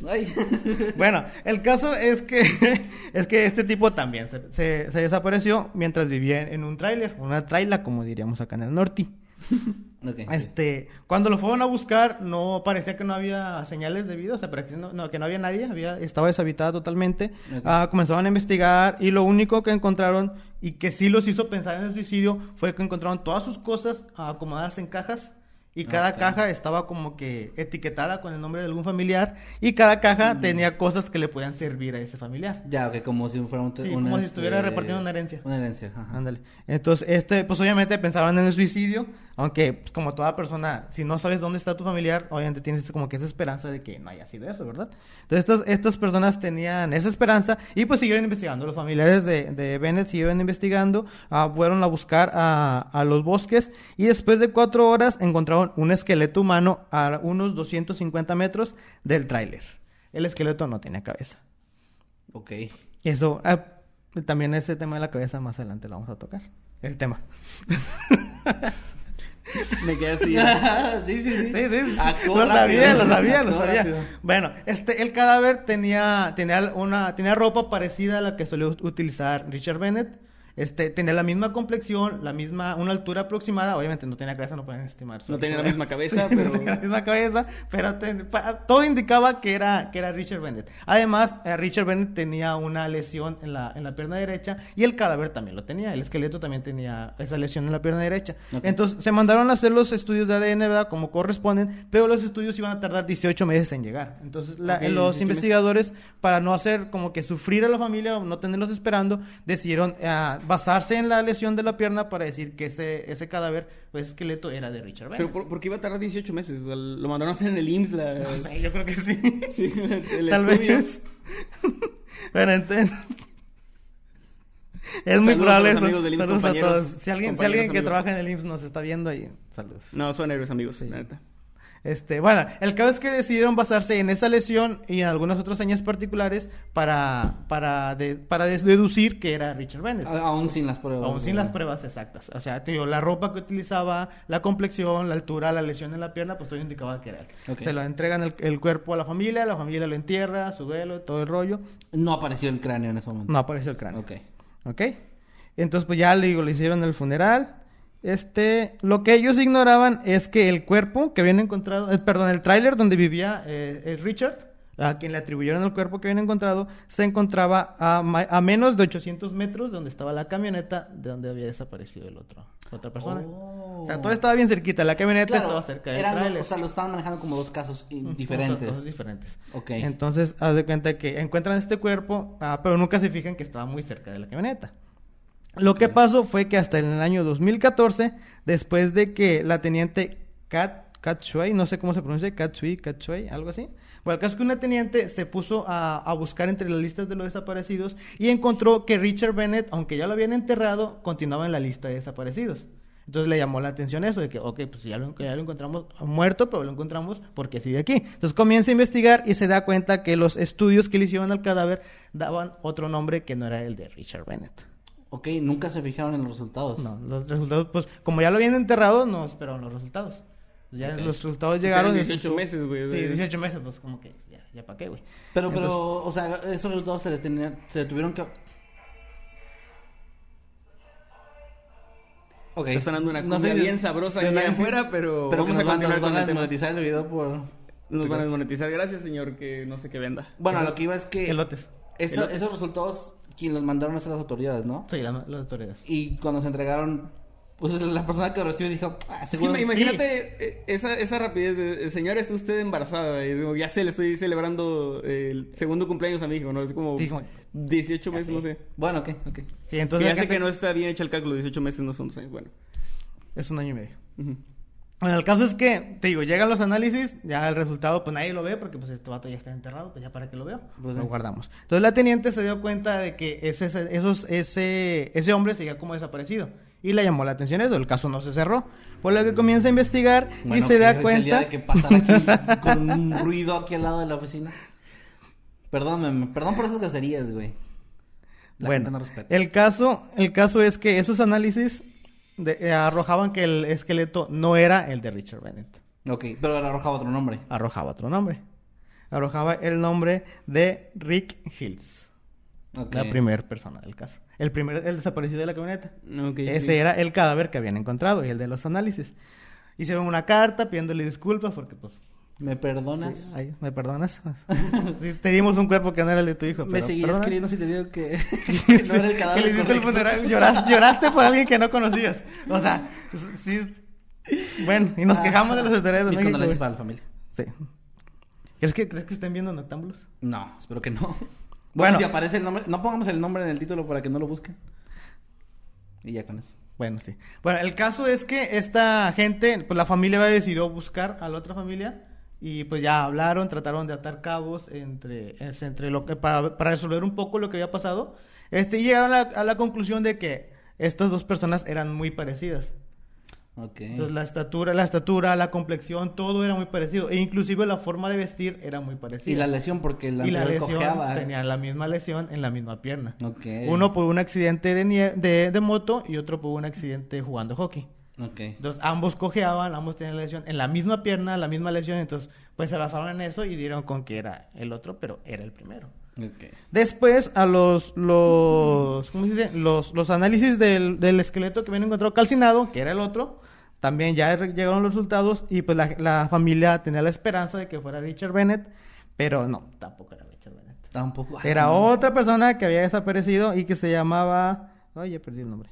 Ay. [LAUGHS] Bueno, el caso es que [LAUGHS] es que este tipo también se, se- se desapareció mientras vivía en un tráiler, una traila, como diríamos acá en el norte. [LAUGHS] Este, cuando lo fueron a buscar, no parecía que no había señales de vida, o sea, parecía no, no, que no había nadie, había, estaba deshabitada totalmente. Ah, comenzaron a investigar y lo único que encontraron y que sí los hizo pensar en el suicidio fue que encontraron todas sus cosas acomodadas en cajas. Y cada Ok. caja estaba como que etiquetada con el nombre de algún familiar. Y cada caja Mm. tenía cosas que le podían servir a ese familiar. Ya, ok, como si fuera un... Sí, como si este, estuviera repartiendo una herencia. Una herencia, ajá. Ándale. Entonces, este, pues obviamente pensaron en el suicidio, aunque pues, como toda persona, si no sabes dónde está tu familiar, obviamente tienes como que esa esperanza de que no haya sido eso, ¿verdad? Entonces, estas, estas personas tenían esa esperanza y pues siguieron investigando. Los familiares de, de Bennett siguieron investigando, ah, fueron a buscar a, a los bosques y después de cuatro horas encontraron un esqueleto humano a unos 250 metros del tráiler. El esqueleto no tenía cabeza. Ok. Eso, ah, también ese tema de la cabeza más adelante lo vamos a tocar. El tema. [LAUGHS] Me quedé así. [LAUGHS] sí, sí, sí. Sí, sí. Actuó lo sabía, lo sabía, lo sabía. rápido. Bueno, este, el cadáver tenía, tenía una, tenía ropa parecida a la que solía ut- utilizar Richard Bennett. Este, tenía la misma complexión, la misma, una altura aproximada. Obviamente no tenía cabeza, no pueden estimar. No tenía la misma cabeza, [LAUGHS] pero- No la misma cabeza, pero ten- pa- todo indicaba que era, que era Richard Bennett. Además, eh, Richard Bennett tenía una lesión en la, en la pierna derecha y el cadáver también lo tenía. El esqueleto también tenía esa lesión en la pierna derecha. Ok. Entonces, se mandaron a hacer los estudios de ADN, ¿verdad? Como corresponden, pero los estudios iban a tardar 18 meses en llegar. Entonces, la- Ok, los 18 investigadores, para no hacer como que sufrir a la familia o no tenerlos esperando, decidieron eh, basarse en la lesión de la pierna para decir que ese, ese cadáver, pues esqueleto, era de Richard Bennett. Pero ¿por, por qué iba a tardar 18 meses? O sea, lo mandaron a hacer en el IMSS. La... No sé, yo creo que sí. [LAUGHS] Sí, el [LAUGHS] Tal estudio. vez. [LAUGHS] bueno, entonces... Es muy Saludos probable eso. amigos del IMSS, Saludos a todos. Si alguien, si alguien que amigos. trabaja en el IMSS nos está viendo, ahí, saludos. No, son héroes, amigos. Sí. la neta. Este, bueno, el caso es que decidieron basarse en esa lesión y en algunas otras señas particulares para, para, de- para deducir que era Richard Bennett. A- Aún sin las pruebas. Aún sin las pruebas exactas. O sea, te digo, la ropa que utilizaba, la complexión, la altura, la lesión en la pierna, pues todo indicaba que era él. Ok. Se lo entregan el, el cuerpo a la familia, la familia lo entierra, su duelo, todo el rollo. No apareció el cráneo en ese momento. No apareció el cráneo. Ok. ¿Ok? Entonces, pues ya le digo, le hicieron el funeral. Este, lo que ellos ignoraban es que el cuerpo que habían encontrado, eh, perdón, el tráiler donde vivía eh, Richard, a quien le atribuyeron el cuerpo que habían encontrado, se encontraba a, a menos de 800 metros de donde estaba la camioneta de donde había desaparecido el otro, otra persona. Oh. O sea, todo estaba bien cerquita, la camioneta Claro, estaba cerca del eran dos- tráiler. o sea, lo estaban manejando como dos casos diferentes. Cosas, cosas diferentes. Ok. Entonces, haz de cuenta que encuentran este cuerpo, ah, pero nunca se fijan que estaba muy cerca de la camioneta. Lo que pasó fue que hasta en el año 2014, después de que la teniente Kat, Kat Shui, no sé cómo se pronuncia, Kat Shui, Kat Shui, algo así. Bueno, el caso que una teniente se puso a, buscar entre las listas de los desaparecidos y encontró que Richard Bennett, aunque ya lo habían enterrado, continuaba en la lista de desaparecidos. Entonces le llamó la atención eso, de que, ok, pues ya lo encontramos muerto, pero lo encontramos porque sigue aquí. Entonces comienza a investigar y se da cuenta que los estudios que le hicieron al cadáver daban otro nombre que no era el de Richard Bennett. Ok, nunca se fijaron en los resultados. No, los resultados, pues como ya lo habían enterrado, no esperaban los resultados. Ya los resultados llegaron. Eran y 18 tú- meses, güey. Sí, 18 meses, pues como que ya, ya para qué, güey. Pero, Entonces- pero, o sea, esos resultados se les tenía, se tuvieron que... Ok. Está sonando una No cumbia sé si- bien sabrosa aquí una- afuera, pero, Pero vamos que a nos van, continuar nos van con a el tema. el video por... Nos van a desmonetizar. Gracias, señor, que no sé qué venda. Bueno, lo que iba es que... Elotes. eso- Elotes. esos resultados, quien los mandaron a hacer las autoridades, ¿no? Sí, la- las autoridades. Y cuando se entregaron, pues la persona que lo recibe dijo, ah, Es que seguro... ima- imagínate eh, esa, esa rapidez de, eh, señora, está usted embarazada. Y digo, ya sé, le estoy celebrando el segundo cumpleaños a mi hijo, ¿no? Es como Sí, como- 18 meses, no sé. Bueno, ok, ok. Sí, Y entonces ya sé que no está bien hecho el cálculo, 18 meses no son, seis, bueno. es un año y medio. Ujú. Bueno, el caso es que, te digo, llegan los análisis, ya el resultado, pues nadie lo ve porque pues este vato ya está enterrado, pues ya para qué lo veo, Pues lo guardamos. Entonces la teniente se dio cuenta de que ese, esos, ese, ese hombre seguía como desaparecido. Y le llamó la atención eso, el caso no se cerró. Por lo que comienza a investigar y se que da es el cuenta... día de que pasan aquí [LAUGHS] con un ruido aquí al lado de la oficina. Perdón, por esas groserías, güey. La Bueno, no el caso, el caso es que esos análisis de- eh, arrojaban que el esqueleto no era el de Richard Bennett. Ok, pero arrojaba otro nombre. Arrojaba otro nombre. Arrojaba el nombre de Rick Hills. Ok. La primera persona del caso. El primer, el desaparecido de la camioneta. Ok, Ese sí. era el cadáver que habían encontrado y el de los análisis. Hicieron una carta pidiéndole disculpas porque pues... ¿Me perdonas? sí, ay, ¿Me perdonas? [LAUGHS] Sí, te dimos un cuerpo que no era el de tu hijo. Me perdona. queriendo si te digo que, [LAUGHS] [LAUGHS] que no era el cadáver que le hiciste el funeral. Lloraste, lloraste por alguien que no conocías. O sea, sí. Bueno, y nos Ah, quejamos de los autoridades de Mis México. condolencias güey. para la familia. Sí. ¿Crees que, ¿Crees que estén viendo Noctámbulos? No, espero que no. Bueno, Bueno. si aparece el nombre, no pongamos el nombre en el título para que no lo busquen. Y ya con eso. Bueno, sí. Bueno, el caso es que esta gente, pues la familia decidido buscar a la otra familia y pues ya hablaron, trataron de atar cabos entre, entre lo que para, para resolver un poco lo que había pasado. Este, y llegaron a la, a la conclusión de que estas dos personas eran muy parecidas. Ok. Entonces la estatura, la estatura, la complexión, todo era muy parecido. E inclusive la forma de vestir era muy parecida. y la lesión, porque la Y la lesión cojeaba. ¿eh? tenía la misma lesión en la misma pierna. Ok. Uno por un accidente de, nie- de, de moto y otro por un accidente jugando hockey. Entonces ambos cojeaban, ambos tenían lesión en la misma pierna, la misma lesión. Entonces pues se basaron en eso y dieron con que era el otro, pero era el primero. Después a los los ¿cómo se dice? Los, los análisis del, del esqueleto que habían encontrado calcinado, que era el otro, también ya llegaron los resultados y pues la, la familia tenía la esperanza de que fuera Richard Bennett, pero no, tampoco era Richard Bennett. Tampoco. Era no. otra persona que había desaparecido y que se llamaba, ay, ya perdí el nombre.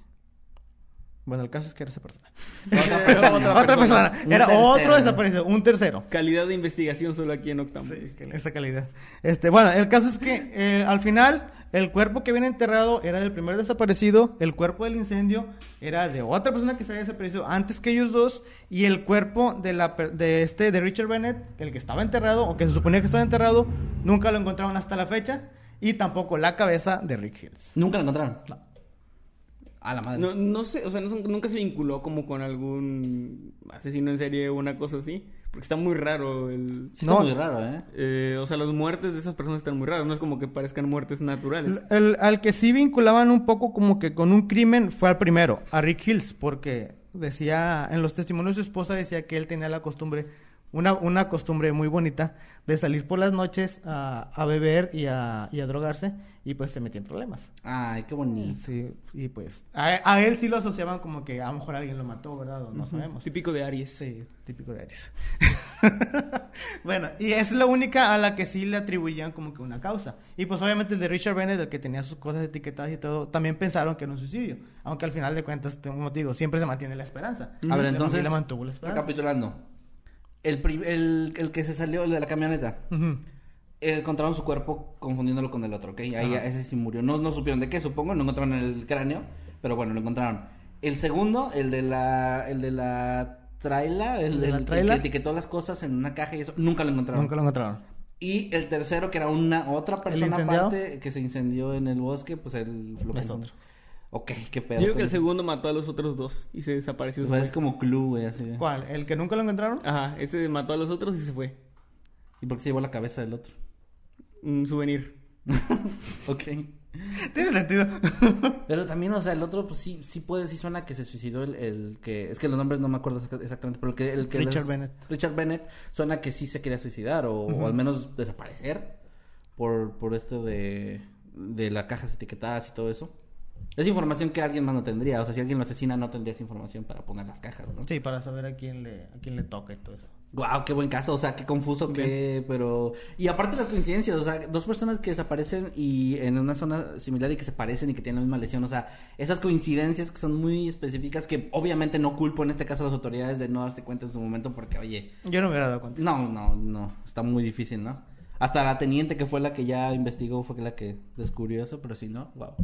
Bueno, el caso es que era esa persona. [LAUGHS] Otra persona. Otra persona. Un Era tercero. otro desaparecido, un tercero. Calidad de investigación solo aquí en Octambulus. Esa calidad. Este, bueno, el caso es que eh, al final el cuerpo que viene enterrado era del primer desaparecido, el cuerpo del incendio era de otra persona que se había desaparecido antes que ellos dos y el cuerpo de la per- de este de Richard Bennett, el que estaba enterrado o que se suponía que estaba enterrado, nunca lo encontraron hasta la fecha y tampoco la cabeza de Rick Hills. Nunca la encontraron. No. A la madre. No, no sé, o sea, no son- nunca se vinculó como con algún asesino en serie o una cosa así. Porque está muy raro el... Sí está No. muy raro, ¿eh? eh, o sea, las muertes de esas personas están muy raras. No es como que parezcan muertes naturales. El- el- al que sí vinculaban un poco como que con un crimen fue al primero, a Rick Hills, porque decía, en los testimonios de su esposa decía que él tenía la costumbre, una, una costumbre muy bonita, de salir por las noches a, a beber y a, y a drogarse, y pues se metía en problemas. Ay, qué bonito. Sí, y pues a, a él sí lo asociaban como que a lo mejor alguien lo mató, ¿verdad? O no sabemos. Típico de Aries. Sí, típico de Aries. [LAUGHS] bueno, y es la única a la que sí le atribuían como que una causa. Y pues obviamente el de Richard Bennett, el que tenía sus cosas etiquetadas y todo, también pensaron que era un suicidio. Aunque al final de cuentas, como te digo, siempre se mantiene la esperanza. A ver, entonces, familia mantuvo la esperanza. recapitulando. El, el, el que se salió, el de la camioneta, eh, encontraron su cuerpo confundiéndolo con el otro, ¿ok? Ahí Ajá. ese sí murió. No, no supieron de qué, supongo, no encontraron el cráneo, pero bueno, lo encontraron. El segundo, el de la, el de la traila, el, ¿El de la el traila? que etiquetó las cosas en una caja y eso, nunca lo encontraron. Nunca lo encontraron. Y el tercero, que era una otra persona aparte que se incendió en el bosque, pues él lo Es otro. Ok, qué pedo. Yo creo que el pues. segundo mató a los otros dos y se desapareció. Pues se parece fue. como clue, güey, así. ¿Cuál? ¿El que nunca lo encontraron? Ajá, ese mató a los otros y se fue. ¿Y por qué se llevó la cabeza del otro? Un souvenir. [LAUGHS] ok. Tiene sentido. [LAUGHS] Pero también, o sea, el otro, pues sí, sí puede, sí suena que se suicidó el, el que... Es que los nombres no me acuerdo exac- exactamente, pero el que... El que Richard les- Bennett. Richard Bennett suena que sí se quería suicidar o, o al menos desaparecer por, por esto de, de las cajas etiquetadas y todo eso. Es información que alguien más no tendría. O sea, si alguien lo asesina, no tendría esa información para poner las cajas, ¿no? Sí, para saber a quién le, a quién le toca y todo eso. Wow, qué buen caso, o sea, qué confuso que, pero y aparte las coincidencias, o sea, dos personas que desaparecen y en una zona similar y que se parecen y que tienen la misma lesión, o sea, esas coincidencias que son muy específicas que obviamente no culpo en este caso a las autoridades de no darse cuenta en su momento porque oye, Yo no me hubiera dado cuenta. no, no, no, está muy difícil, ¿no? Hasta la teniente que fue la que ya investigó fue la que descubrió eso, pero si no, wow.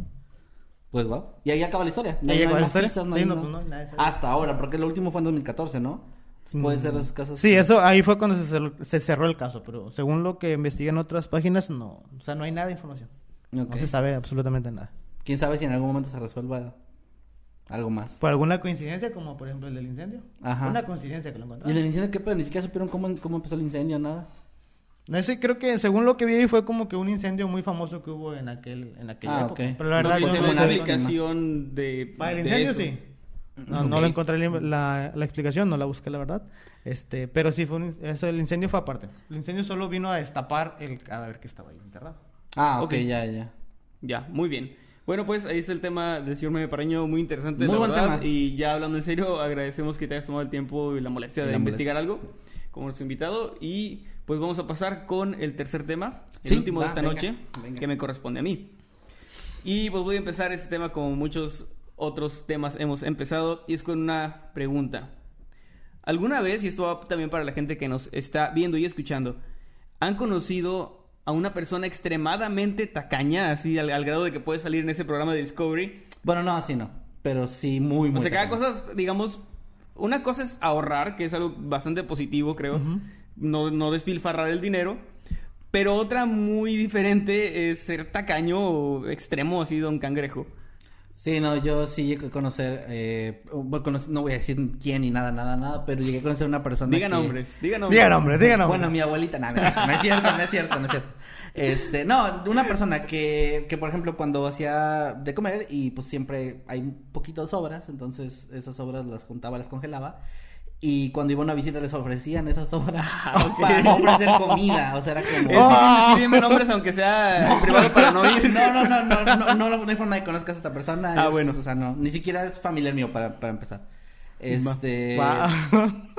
Pues wow. Y ahí acaba la historia. Ahí acaba la más historia. pistas, Sí, hay no, pues no, sabe. Hasta ahora, porque lo último fue en 2014, ¿no? Puede ser esos casos. Sí, eso ahí fue cuando se cerró, se cerró el caso, pero según lo que investigué en otras páginas, no, o sea, no hay nada de información. No se sabe absolutamente nada. ¿Quién sabe si en algún momento se resuelva algo más? Por alguna coincidencia, como por ejemplo el del incendio. Ajá. Una coincidencia que lo ¿Y el encontraron. incendio qué pedo? Ni siquiera supieron cómo, cómo empezó el incendio, nada. No sé, creo que según lo que vi ahí fue como que un incendio muy famoso que hubo en aquel en aquella Ah, época. ok. Pero la verdad no no, no una explicación de. Para el de incendio eso. sí. No, no Ok. lo encontré la, la- explicación, no la busqué la verdad. Este, pero sí fue un, eso el incendio fue aparte. El incendio solo vino a destapar el cadáver que estaba ahí enterrado. Ah, ok, Ok. ya, ya. Ya, muy bien. Bueno, pues ahí está el tema del señor Meme Paraño, muy interesante, Muy la buen verdad. tema. Y ya hablando en serio, agradecemos que te hayas tomado el tiempo y la molestia Y de la investigar algo como nuestro invitado. Y pues vamos a pasar con el tercer tema, el Sí, último de va, esta venga, noche, venga. que me corresponde a mí. Y pues voy a empezar este tema como muchos otros temas hemos empezado, y es con una pregunta. ¿Alguna vez, y esto va también para la gente que nos está viendo y escuchando, han conocido a una persona extremadamente tacaña, así al, al grado de que puede salir en ese programa de Discovery? Bueno, no, así no. Pero sí, muy, muy. o sea, cada cosa, digamos, una cosa es ahorrar, que es algo bastante positivo, creo, no, no despilfarrar el dinero. Pero otra muy diferente es ser tacaño o extremo, así, don cangrejo. Sí, no, yo sí llegué a conocer, eh, bueno, no voy a decir quién ni nada, nada, nada, pero llegué a conocer una persona Diga que... nombres, diga nombres. Diga nombre, diga nombre. Bueno, mi abuelita, nada, no es cierto, no es cierto, no es cierto. Este, no, una persona que, que por ejemplo, cuando hacía de comer y pues siempre hay un poquito de sobras, entonces esas sobras las juntaba, las congelaba. Y cuando iba a una visita les ofrecían esas sobras [LAUGHS] para ofrecer comida, o sea, era como... Sí, dime- sí, nombres, aunque sea [LAUGHS] privado para no ir. No, no, no, no, no, no, no, no hay forma de que conozcas a esta persona. Ah, es- bueno. O sea, no, ni siquiera es familiar mío para, para empezar. Este,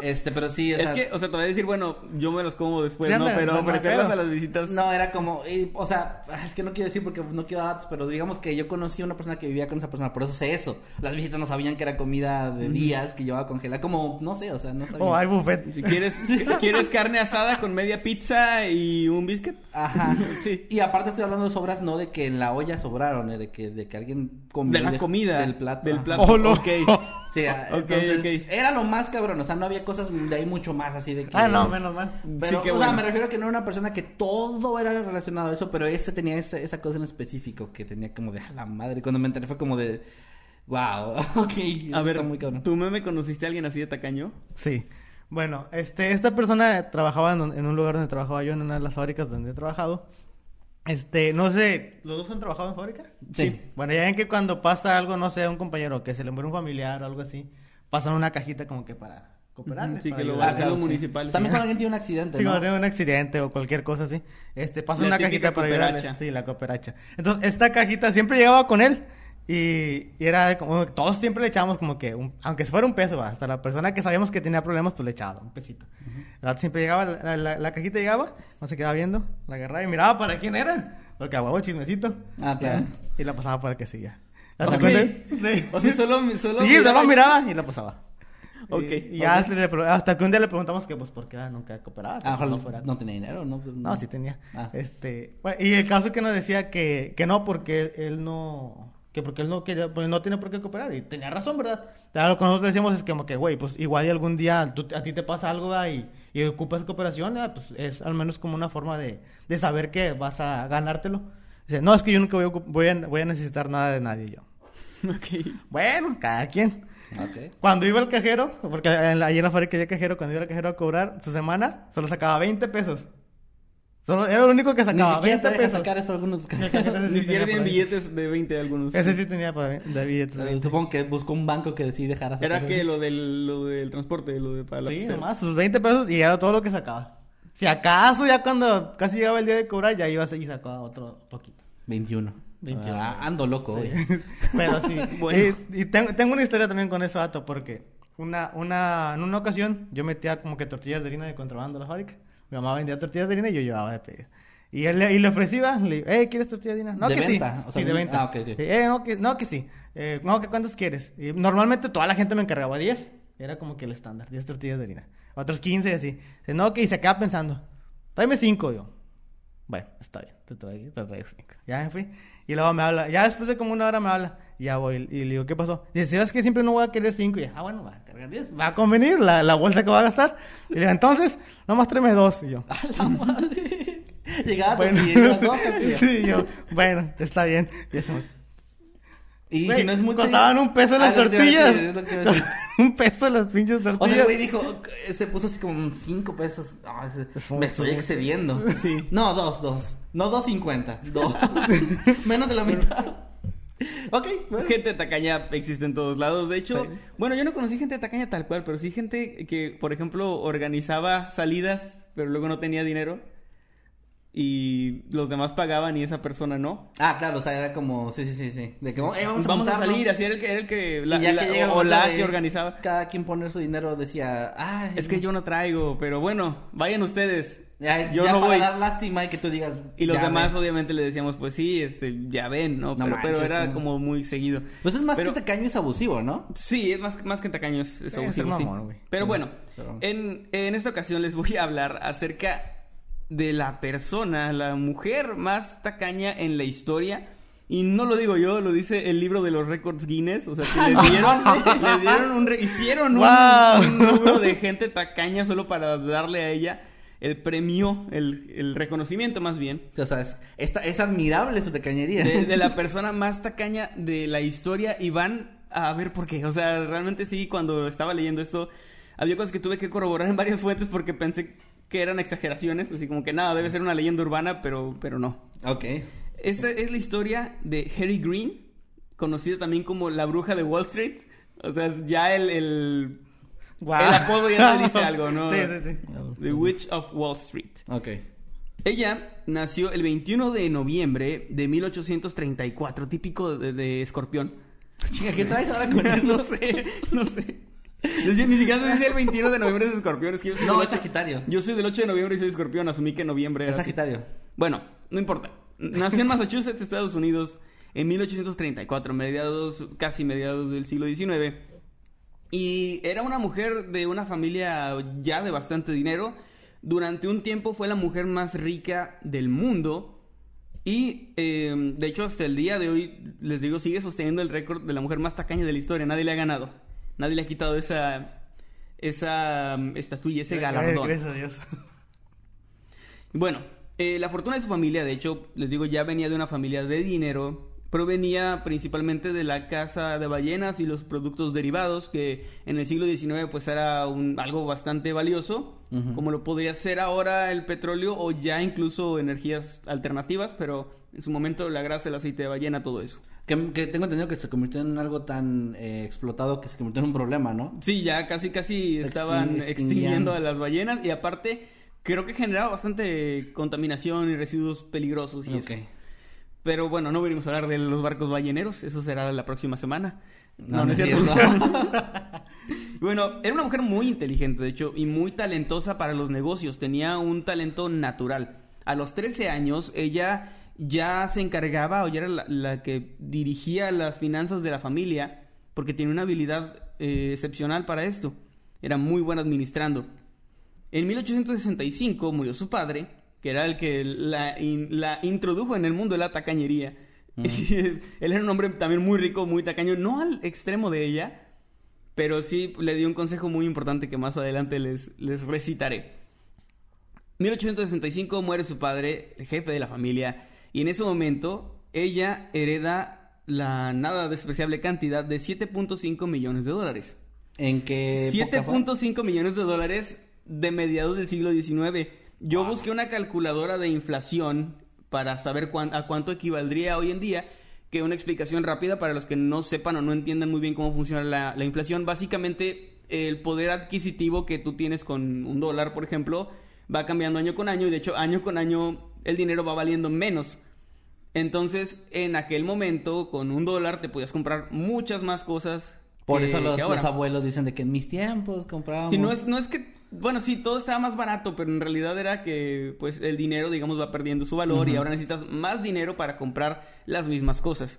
este, pero sí, o Es sea, que, o sea, te voy a decir, bueno, yo me los como después, Sí, ¿no? ándale, Pero a las visitas. no, era como, y, o sea, es que no quiero decir porque no quiero datos, pero digamos que yo conocí a una persona que vivía con esa persona, por eso sé eso. Las visitas no sabían que era comida de días que llevaba congelada, como, no sé, o sea, no está bien. Oh, hay buffet. Si quieres, [LAUGHS] ¿quieres carne asada con media pizza y un biscuit? Ajá. [LAUGHS] Sí. Y aparte estoy hablando de sobras, no de que en la olla sobraron, eh, de que, de que alguien comió. De la comida. Del plato. Del plato. Oh, no. Ok. [LAUGHS] Sí, ah, Ok, entonces era lo más cabrón, o sea, no había cosas de ahí mucho más así de que... Ah, no, menos mal. Pero, Sí, o sea, me refiero a que no era una persona que todo era relacionado a eso, pero ese tenía esa, esa cosa en específico que tenía como de a la madre. Cuando me enteré fue como de, wow, [LAUGHS] ok, A ver, está muy cabrón. ¿tú me conociste a alguien así de tacaño? Sí. Bueno, este, esta persona trabajaba en, en un lugar donde trabajaba yo, en una de las fábricas donde he trabajado. Este, no sé, ¿los dos han trabajado en fábrica? Sí. Bueno, ya ven que cuando pasa algo, no sé, a un compañero que se le muere un familiar o algo así, pasan una cajita como que para cooperar. Sí, para que lo claro, los sí. municipales. También cuando alguien tiene un accidente, Sí, ¿no? cuando tiene un accidente o cualquier cosa así, este, pasa una cajita para cooperacha. ayudarles. Sí, la cooperacha. Entonces, esta cajita siempre llegaba con él y, y era como, todos siempre le echábamos como que, un- aunque fuera un peso, hasta la persona que sabíamos que tenía problemas, pues le echaba un pesito. Siempre llegaba, la, la- la cajita llegaba, no se quedaba viendo, la agarraba y miraba para quién era, porque a huevo chismecito. Ah, claro. Y la pasaba para el que seguía. ¿Hasta Ok. cuándo? Sí. O sea, solo, solo Sí, solo miraba y la pasaba. Ok, Y, y ya le hasta que un día le preguntamos que, pues, ¿por qué nunca cooperaba? A lo mejor no fuera- no tenía dinero, ¿no? no, sí tenía. Ah. Este, bueno, y el caso es que nos decía que, que no, porque él no, que porque él no quería, pues no tiene por qué cooperar. Y tenía razón, ¿verdad? Claro, lo que nosotros decíamos es que, como que, güey, pues igual y algún día tú- a ti te pasa algo ¿verdad? y, y ocupas cooperación, ¿verdad? pues es al menos como una forma de, de saber que vas a ganártelo. Dice, no, es que yo nunca voy a, voy a, voy a necesitar nada de nadie yo. Ok. Bueno, cada quien. Ok. Cuando iba al cajero, porque en la- ahí en la fábrica había cajero, cuando iba al cajero a cobrar su semana, solo sacaba 20 pesos. Solo, era lo único que sacaba, siquiera te 20 deja pesos. sacar eso algunos... El cajero ese sí Ni siquiera tienen billetes de 20 algunos. Ese sí tenía para de billetes. de Eh, 20. Supongo que buscó un banco que sí dejara sacar. Era que lo del, lo del transporte, lo de para la Sí, pizza. nomás, sus 20 pesos y era todo lo que sacaba. Si acaso ya cuando casi llegaba el día de cobrar, ya iba y sacaba otro poquito. 21. 21. Ah, ando loco hoy. [LAUGHS] Pero sí. [LAUGHS] Bueno. Y, y tengo, tengo una historia también con ese vato, porque una, una, en una ocasión yo metía como que tortillas de harina de contrabando a la fábrica. Mi mamá vendía tortillas de harina y yo llevaba de pedido. Y él le- y le ofrecía, le digo, eh, ¿quieres tortillas de harina? No, ¿De que venta? sí. O sea, sí, de venta. ah, ok, ok. Eh, no, que, no, que sí. Eh, no, que cuántos quieres. Y normalmente toda la gente me encargaba 10. Era como que el estándar, 10 tortillas de harina. Otros 15 y así. Dice, no, que y se queda pensando. Tráeme 5 yo. Bueno, está bien, te traigo, te traigo cinco. Ya me fui. Y luego me habla, ya después de como una hora me habla. Y ya voy, y le digo, ¿qué pasó? Dice, ¿sabes que siempre no voy a querer cinco? Y ya, ah, bueno, va a cargar diez. Va a convenir la, la bolsa que va a gastar. Y le digo, entonces, nomás tráeme dos. Y yo, [LAUGHS] A la madre. [LAUGHS] Llegaba bueno. [LAUGHS] con diez, dos tortillas. sí, yo, bueno, está bien. Y eso, Y Güey, si no es mucho. Costaban un peso Ah, las lo que te iba a tortillas. [LAUGHS] un peso las pinches O sea, tortillas. el güey dijo, se puso así como cinco pesos. Ah, ese- me estoy excediendo. Sí. No, dos, dos. No, dos cincuenta. Dos. [LAUGHS] Menos de la mitad. [LAUGHS] ok, bueno. Gente tacaña existe en todos lados. De hecho, Sí. bueno, yo no conocí gente tacaña tal cual, pero sí gente que, por ejemplo, organizaba salidas, pero luego no tenía dinero. Y los demás pagaban y esa persona no. Ah, claro, o sea, era como, sí, sí, sí, sí. De que, eh, vamos a, Vamos a juntarnos. salir, así era el que, era el que, la, y ya la- que o la que organizaba. Cada quien poner su dinero decía, ay, Es que yo no traigo, pero bueno, vayan ustedes. Ya, yo ya no para voy. dar lástima y que tú digas. Y los demás obviamente le decíamos, pues sí, este, ya ven, ¿no? No pero, era como muy seguido. Pues es más Pero- que tacaño es abusivo, ¿no? Sí, es más, más que tacaño, es, es Sí, abusivo, es sí. mamón, güey. Pero Sí, bueno, pero- en, en esta ocasión les voy a hablar acerca de la persona, la mujer más tacaña en la historia. Y no lo digo yo, lo dice el libro de los récords Guinness. O sea, que le dieron, [LAUGHS] le dieron un... re- hicieron un, Wow. un número de gente tacaña solo para darle a ella el premio, el, el reconocimiento más bien. O sea, es, esta- es admirable su tacañería. de, de la [LAUGHS] persona más tacaña de la historia y van a ver por qué. O sea, realmente sí, cuando estaba leyendo esto, había cosas que tuve que corroborar en varias fuentes porque pensé que eran exageraciones, así como que nada, debe ser una leyenda urbana, pero, pero no. Ok. Esta es la historia de Harry Green, conocida también como la bruja de Wall Street. O sea, ya el, el, Guau. el apodo ya te dice [LAUGHS] algo, ¿no? Sí, sí, sí. The Witch of Wall Street. Ok. Ella nació el 21 de noviembre de 1834, típico de, de escorpión. Chica, ¿qué traes ahora con [LAUGHS] eso? no sé, no sé. Yo ni siquiera sé si es el 21 de noviembre es escorpión. Es que yo soy No, es 8 Sagitario. Yo soy del 8 de noviembre y soy escorpión. Asumí que noviembre Es era así. Sagitario. Bueno, no importa. Nació en Massachusetts, Estados Unidos, en 1834, mediados, casi mediados del siglo XIX. Y era una mujer de una familia ya de bastante dinero. Durante un tiempo fue la mujer más rica del mundo. Y eh, de hecho hasta el día de hoy, les digo, sigue sosteniendo el récord de la mujer más tacaña de la historia. Nadie le ha ganado. Nadie le ha quitado esa, esa um, estatuilla, ese galardón. Gracias a Dios. Bueno, eh, la fortuna de su familia, de hecho, les digo, ya venía de una familia de dinero. Provenía principalmente de la caza de ballenas y los productos derivados, que en el siglo XIX pues era un, algo bastante valioso, como lo podría ser ahora el petróleo o ya incluso energías alternativas, pero en su momento la grasa, el aceite de ballena, todo eso. Que, que tengo entendido que se convirtió en algo tan eh, explotado que se convirtió en un problema, ¿no? Sí, ya casi casi estaban extinguiendo a las ballenas y aparte creo que generaba bastante contaminación y residuos peligrosos y Ok. eso. Pero bueno, no venimos a hablar de los barcos balleneros, eso será la próxima semana. No, no, es cierto. [LAUGHS] bueno, era una mujer muy inteligente, de hecho, y muy talentosa para los negocios. Tenía un talento natural. A los 13 años, ella ya se encargaba, o ya era la, la que dirigía las finanzas de la familia, porque tenía una habilidad eh, excepcional para esto. Era muy buena administrando. En 1865 murió su padre, que era el que la, in- la introdujo en el mundo de la tacañería. [LAUGHS] Él era un hombre también muy rico, muy tacaño, no al extremo de ella, pero sí le dio un consejo muy importante que más adelante les, les recitaré. 1865 muere su padre, el jefe de la familia, y en ese momento ella hereda la nada despreciable cantidad de 7.5 millones de dólares. ¿En qué época fue? 7.5 millones de dólares de mediados del siglo XIX. Yo busqué una calculadora de inflación para saber cuán- a cuánto equivaldría hoy en día. Que una explicación rápida para los que no sepan o no entiendan muy bien cómo funciona la, la inflación. Básicamente, el poder adquisitivo que tú tienes con un dólar, por ejemplo, va cambiando año con año. Y de hecho, año con año, el dinero va valiendo menos. Entonces, en aquel momento, con un dólar te podías comprar muchas más cosas. Por que- eso los, que ahora. los abuelos dicen de que en mis tiempos comprábamos. Sí, no es, no es que, bueno, sí, todo estaba más barato, pero en realidad era que, pues, el dinero, digamos, va perdiendo su valor y ahora necesitas más dinero para comprar las mismas cosas.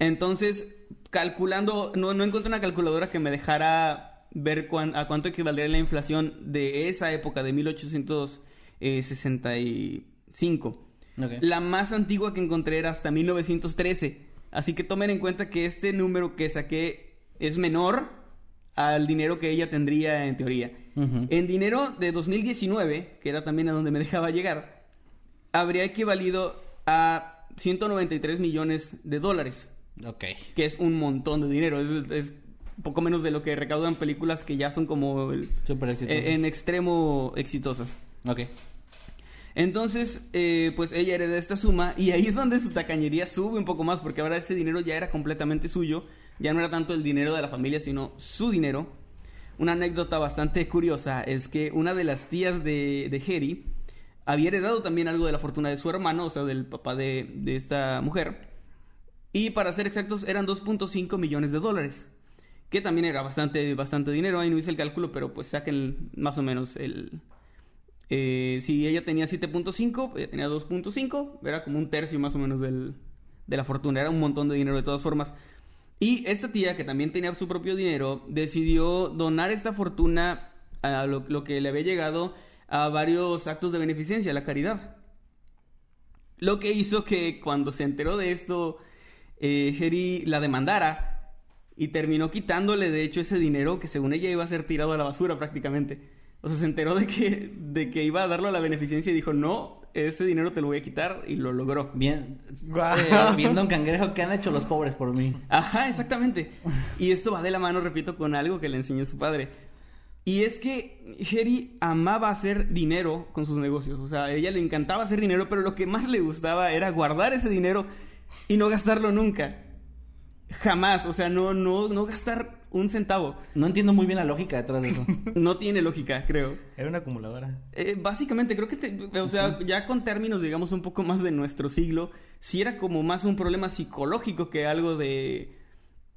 Entonces, calculando, no, no encontré una calculadora que me dejara ver cuán- a cuánto equivaldría la inflación de esa época, de 1865. Ok. La más antigua que encontré era hasta 1913. Así que tomen en cuenta que este número que saqué es menor al dinero que ella tendría en teoría. En dinero de 2019, que era también a donde me [LAUGHS] dejaba llegar, habría equivalido a 193 millones de dólares, Ok. que es un montón de dinero. Es, es poco menos de lo que recaudan películas que ya son como el- en, en extremo exitosas. Ok. Entonces, eh, pues ella hereda esta suma y ahí es donde su tacañería sube un poco más, porque ahora ese dinero ya era completamente suyo, ya no era tanto el dinero de la familia, sino su dinero. Una anécdota bastante curiosa es que una de las tías de, de Harry había heredado también algo de la fortuna de su hermano, o sea, del papá de, de esta mujer. Y para ser exactos, eran 2.5 millones de dólares. Que también era bastante, bastante dinero. Ahí no hice el cálculo, pero pues saquen más o menos el, eh, si ella tenía 7.5, ella tenía 2.5, era como un tercio más o menos del, de la fortuna, era un montón de dinero de todas formas. Y esta tía, que también tenía su propio dinero, decidió donar esta fortuna a lo, que le había llegado a varios actos de beneficencia, a la caridad. Lo que hizo que cuando se enteró de esto, eh, la demandara y terminó quitándole, de hecho, ese dinero que según ella iba a ser tirado a la basura prácticamente. O sea, se enteró de que, de que iba a darlo a la beneficencia y dijo, no, ese dinero te lo voy a quitar y lo logró. Bien. Eh, viendo un cangrejo que han hecho los pobres por mí. Ajá, exactamente. Y esto va de la mano, repito, con algo que le enseñó su padre. Y es que Harry amaba hacer dinero con sus negocios. O sea, a ella le encantaba hacer dinero, pero lo que más le gustaba era guardar ese dinero y no gastarlo nunca. Jamás. O sea, no, no, no gastar un centavo. No entiendo muy bien la lógica detrás de eso. [LAUGHS] No tiene lógica, creo. Era una acumuladora. Eh, básicamente, creo que, te- o sea, ya con términos, digamos, un poco más de nuestro siglo, sí era como más un problema psicológico que algo de,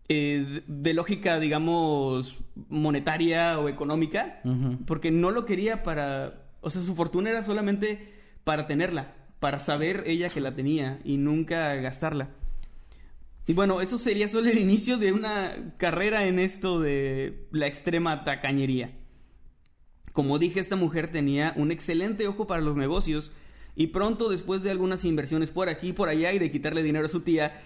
eh, de, lógica, digamos, monetaria o económica, porque no lo quería para, o sea, su fortuna era solamente para tenerla, para saber ella que la tenía y nunca gastarla. Y bueno, eso sería solo el inicio de una carrera en esto de la extrema tacañería. Como dije, esta mujer tenía un excelente ojo para los negocios y pronto, después de algunas inversiones por aquí y por allá y de quitarle dinero a su tía,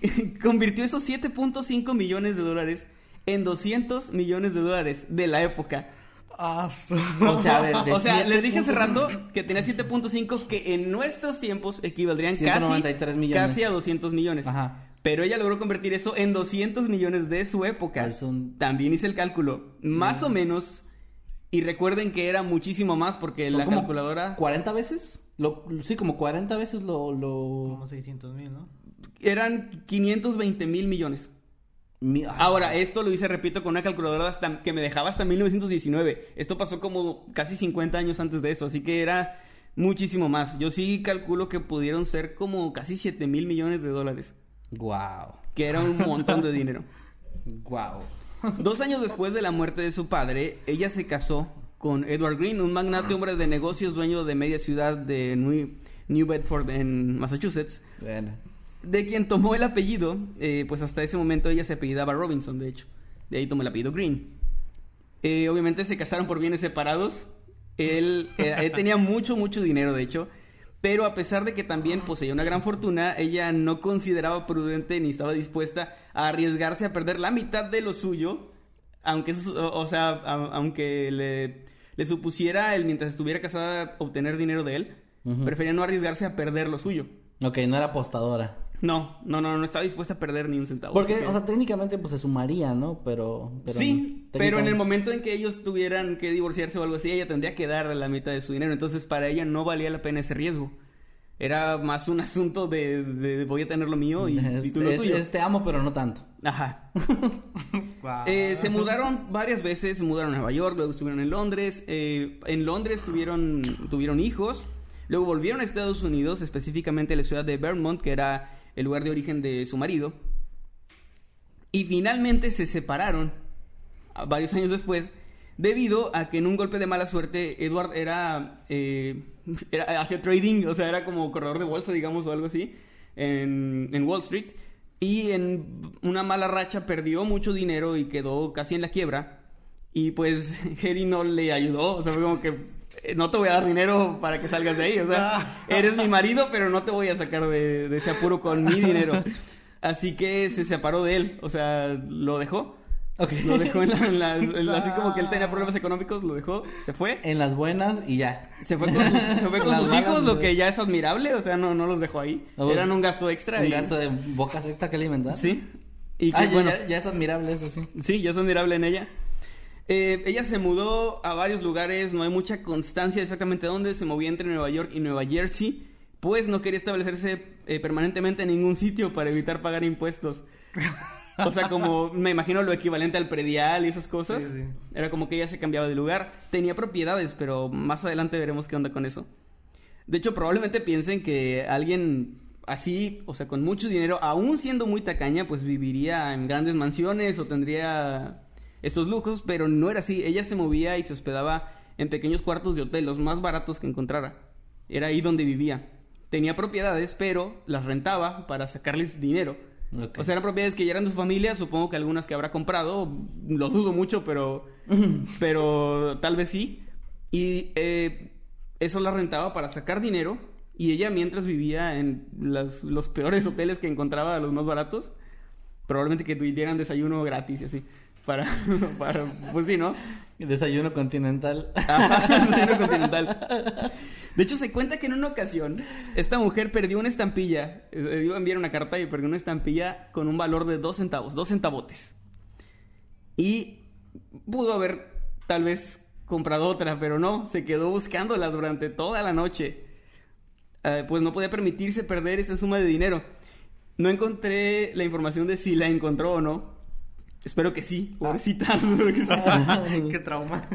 [LAUGHS] convirtió esos 7.5 millones de dólares en 200 millones de dólares de la época. Ah, O sea, ver, [LAUGHS] O sea, les dije hace 7.5 rato que tenía 7.5 que en nuestros tiempos equivaldrían casi, 193 millones. casi a 200 millones. Ajá. Pero ella logró convertir eso en 200 millones de su época. También hice el cálculo. Más o menos. Y recuerden que era muchísimo más porque Son la como calculadora... ¿40 veces? Lo, sí, como 40 veces lo... lo... Como 600 mil, ¿no? Eran 520 mil millones. mi- ah, Ahora, esto lo hice, repito, con una calculadora hasta, que me dejaba hasta 1919. Esto pasó como casi 50 años antes de eso, así que era muchísimo más. Yo sí calculo que pudieron ser como casi 7 mil millones de dólares, Guau. que era un montón de [LAUGHS] dinero. Guau. Dos años después de la muerte de su padre, ella se casó con Edward Green, un magnate hombre de negocios, dueño de media ciudad de New, New Bedford en Massachusetts, Bueno. de quien tomó el apellido, eh, pues hasta ese momento ella se apellidaba Robinson, de hecho. De ahí tomó el apellido Green. Eh, obviamente se casaron por bienes separados. Él, eh, él tenía mucho, mucho dinero, de hecho. Pero a pesar de que también poseía una gran fortuna, ella no consideraba prudente ni estaba dispuesta a arriesgarse a perder la mitad de lo suyo, aunque eso, o sea, a- aunque le, le supusiera él mientras estuviera casada obtener dinero de él, prefería no arriesgarse a perder lo suyo. Ok, no era apostadora. No, no, no, no estaba dispuesta a perder ni un centavo. Porque, o sea, técnicamente pues se sumaría, ¿no? Pero... pero sí, pero en el momento en que ellos tuvieran que divorciarse o algo así, ella tendría que dar la mitad de su dinero. Entonces, para ella no valía la pena ese riesgo. Era más un [LAUGHS] asunto de, de voy a tener lo mío y, Es- y tú lo es- tuyo. es te amo, pero no tanto. Ajá. [LAUGHS] Eh, se mudaron varias veces, se mudaron a Nueva York, luego estuvieron en Londres. eh, en Londres tuvieron, tuvieron hijos. Luego volvieron a Estados Unidos, específicamente a la ciudad de Vermont, que era el lugar de origen de su marido. Y finalmente se separaron varios años después, debido a que en un golpe de mala suerte, Edward era, eh, [LAUGHS] hacía trading, o sea, era como corredor de bolsa, digamos, o algo así, en, en Wall Street. Y en una mala racha perdió mucho dinero y quedó casi en la quiebra. Y pues [LAUGHS] Harry no le ayudó, o sea, fue como que no te voy a dar dinero para que salgas de ahí, o sea, [LAUGHS] eres mi marido, pero no te voy a sacar de, de ese apuro con mi dinero. Así que se separó de él, o sea, lo dejó. Ok. Lo dejó en la, en la- en la- así como que él tenía problemas económicos, lo dejó, se fue. En las buenas y ya. Se fue con sus, se fue con [LAUGHS] Las sus malas, hijos, lo que ya es admirable, o sea, no, no los dejó ahí. Eran un gasto extra. Un y- gasto de bocas extra que alimentar. Sí. Y que, Ah, bueno, ya, ya es admirable eso, sí. sí, ya es admirable en ella. Eh, ella se mudó a varios lugares, no hay mucha constancia exactamente dónde, se movía entre Nueva York y Nueva Jersey, pues no quería establecerse eh, permanentemente en ningún sitio para evitar pagar impuestos. [LAUGHS] O sea, como me imagino lo equivalente al predial y esas cosas. Sí, sí. Era como que ella se cambiaba de lugar. Tenía propiedades, pero más adelante veremos qué onda con eso. De hecho, probablemente piensen que alguien así, o sea, con mucho dinero, aún siendo muy tacaña, pues viviría en grandes mansiones o tendría estos lujos, pero no era así. Ella se movía y se hospedaba en pequeños cuartos de hotel, los más baratos que encontrara. Era ahí donde vivía. Tenía propiedades, pero las rentaba para sacarles dinero. Ok. O sea, eran propiedades que ya eran de su familia, supongo que algunas que habrá comprado, lo dudo mucho, pero, [LAUGHS] pero tal vez sí. Y eh, eso la rentaba para sacar dinero y ella mientras vivía en las- los peores hoteles que encontraba, los más baratos, probablemente que tuvieran desayuno gratis y así. Para, [LAUGHS] para, pues sí, ¿no? Desayuno continental. Ajá, [LAUGHS] desayuno continental. De hecho, se cuenta que en una ocasión esta mujer perdió una estampilla. eh, Iba a enviar una carta y perdió una estampilla con un valor de dos centavos, dos centavotes. Y pudo haber tal vez comprado otra, pero no, se quedó buscándola durante toda la noche. Eh, pues no podía permitirse perder esa suma de dinero. No encontré la información de si la encontró o no. Espero que sí, pobrecita. [LAUGHS] espero que sí. [LAUGHS] Qué trauma.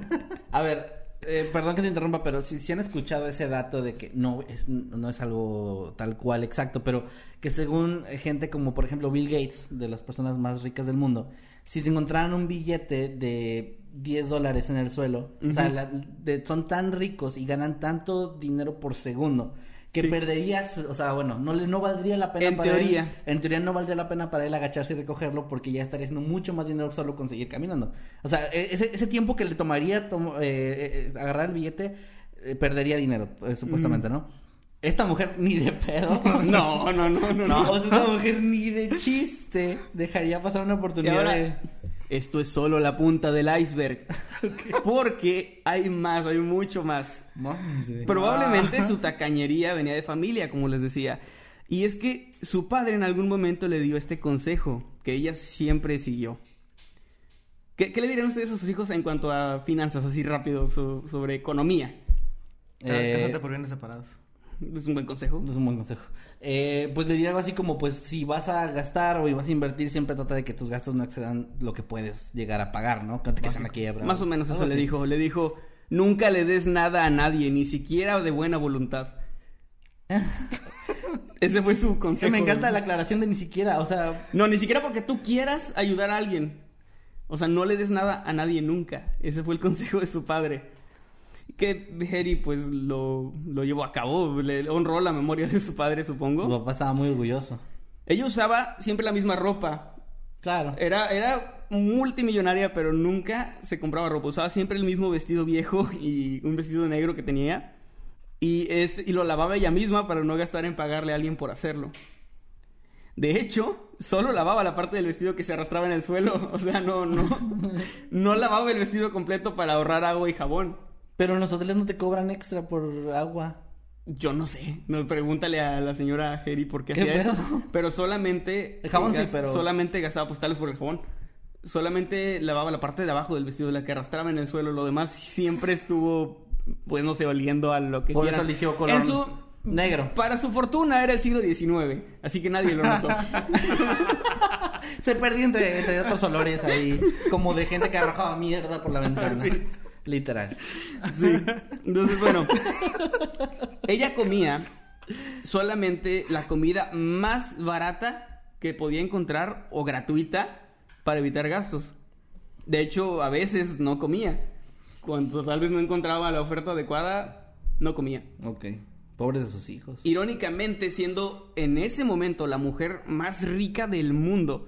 A ver, eh, perdón que te interrumpa, pero si, si han escuchado ese dato de que no es, no es algo tal cual exacto, pero que según gente como por ejemplo Bill Gates, de las personas más ricas del mundo, si se encontraran un billete de 10 dólares en el suelo, o sea, la- de- son tan ricos y ganan tanto dinero por segundo que Sí. perderías, o sea, bueno, no, le- no valdría la pena En para él- teoría. en teoría no valdría la pena para él agacharse y recogerlo porque ya estaría haciendo mucho más dinero solo con seguir caminando. O sea, e- ese, ese tiempo que le tomaría eh, eh, eh, agarrar el billete, eh, perdería dinero, eh, supuestamente, ¿no? Esta mujer [LAUGHS] ni de pedo. [LAUGHS] No, no, no, no. No, o sea, esta mujer ni de chiste dejaría pasar una Y oportunidad ahora, de... esto es solo la punta del iceberg. [LAUGHS] Porque hay más, hay mucho más. Probablemente su tacañería venía de familia, como les decía. Y es que su padre en algún momento le dio este consejo que ella siempre siguió. ¿Qué, qué le dirían ustedes a sus hijos en cuanto a finanzas, así rápido, so- sobre economía? Eh, Cásate por bienes separados. Es un buen consejo. Es un buen consejo. Eh, pues le diría algo así como, pues si vas a gastar o vas a invertir, siempre trata de que tus gastos no excedan lo que puedes llegar a pagar, ¿no? Que la quiebra. Más o menos eso le dijo. Le dijo, nunca le des nada a nadie, ni siquiera de buena voluntad. [LAUGHS] Ese fue su consejo. me encanta la aclaración de ni siquiera, o sea, No, ni siquiera porque tú quieras ayudar a alguien. O sea, no le des nada a nadie nunca. Ese fue el consejo de su padre. Que Harry, pues, lo, lo llevó a cabo. Le honró la memoria de su padre, supongo. su papá estaba muy orgulloso. Ella usaba siempre la misma ropa. Claro. Era, era multimillonaria, pero nunca se compraba ropa. Usaba siempre el mismo vestido viejo y un vestido negro que tenía. Y, es, y lo lavaba ella misma para no gastar en pagarle a alguien por hacerlo. De hecho, solo lavaba la parte del vestido que se arrastraba en el suelo. [LAUGHS] O sea, no, no, no lavaba el vestido completo para ahorrar agua y jabón. Pero en los hoteles no te cobran extra por agua. Yo no sé. No, pregúntale a la señora Harry por qué, ¿Qué hacía eso. Pero solamente. El jabón sí, pero- Solamente gastaba postales por el jabón. Solamente lavaba la parte de abajo del vestido, la que arrastraba en el suelo. Lo demás siempre estuvo, pues no sé, oliendo a lo que Por quieran. eso eligió color En su- negro. Para su fortuna era el siglo XIX. Así que nadie lo notó. [LAUGHS] Se perdía entre, entre otros olores ahí, como de gente que arrojaba mierda por la ventana. [LAUGHS] Literal. [LAUGHS] Sí. Entonces, bueno. ella comía solamente la comida más barata que podía encontrar o gratuita para evitar gastos. De hecho, a veces no comía. Cuando tal vez no encontraba la oferta adecuada, no comía. Ok. Pobres de sus hijos. Irónicamente, siendo en ese momento la mujer más rica del mundo,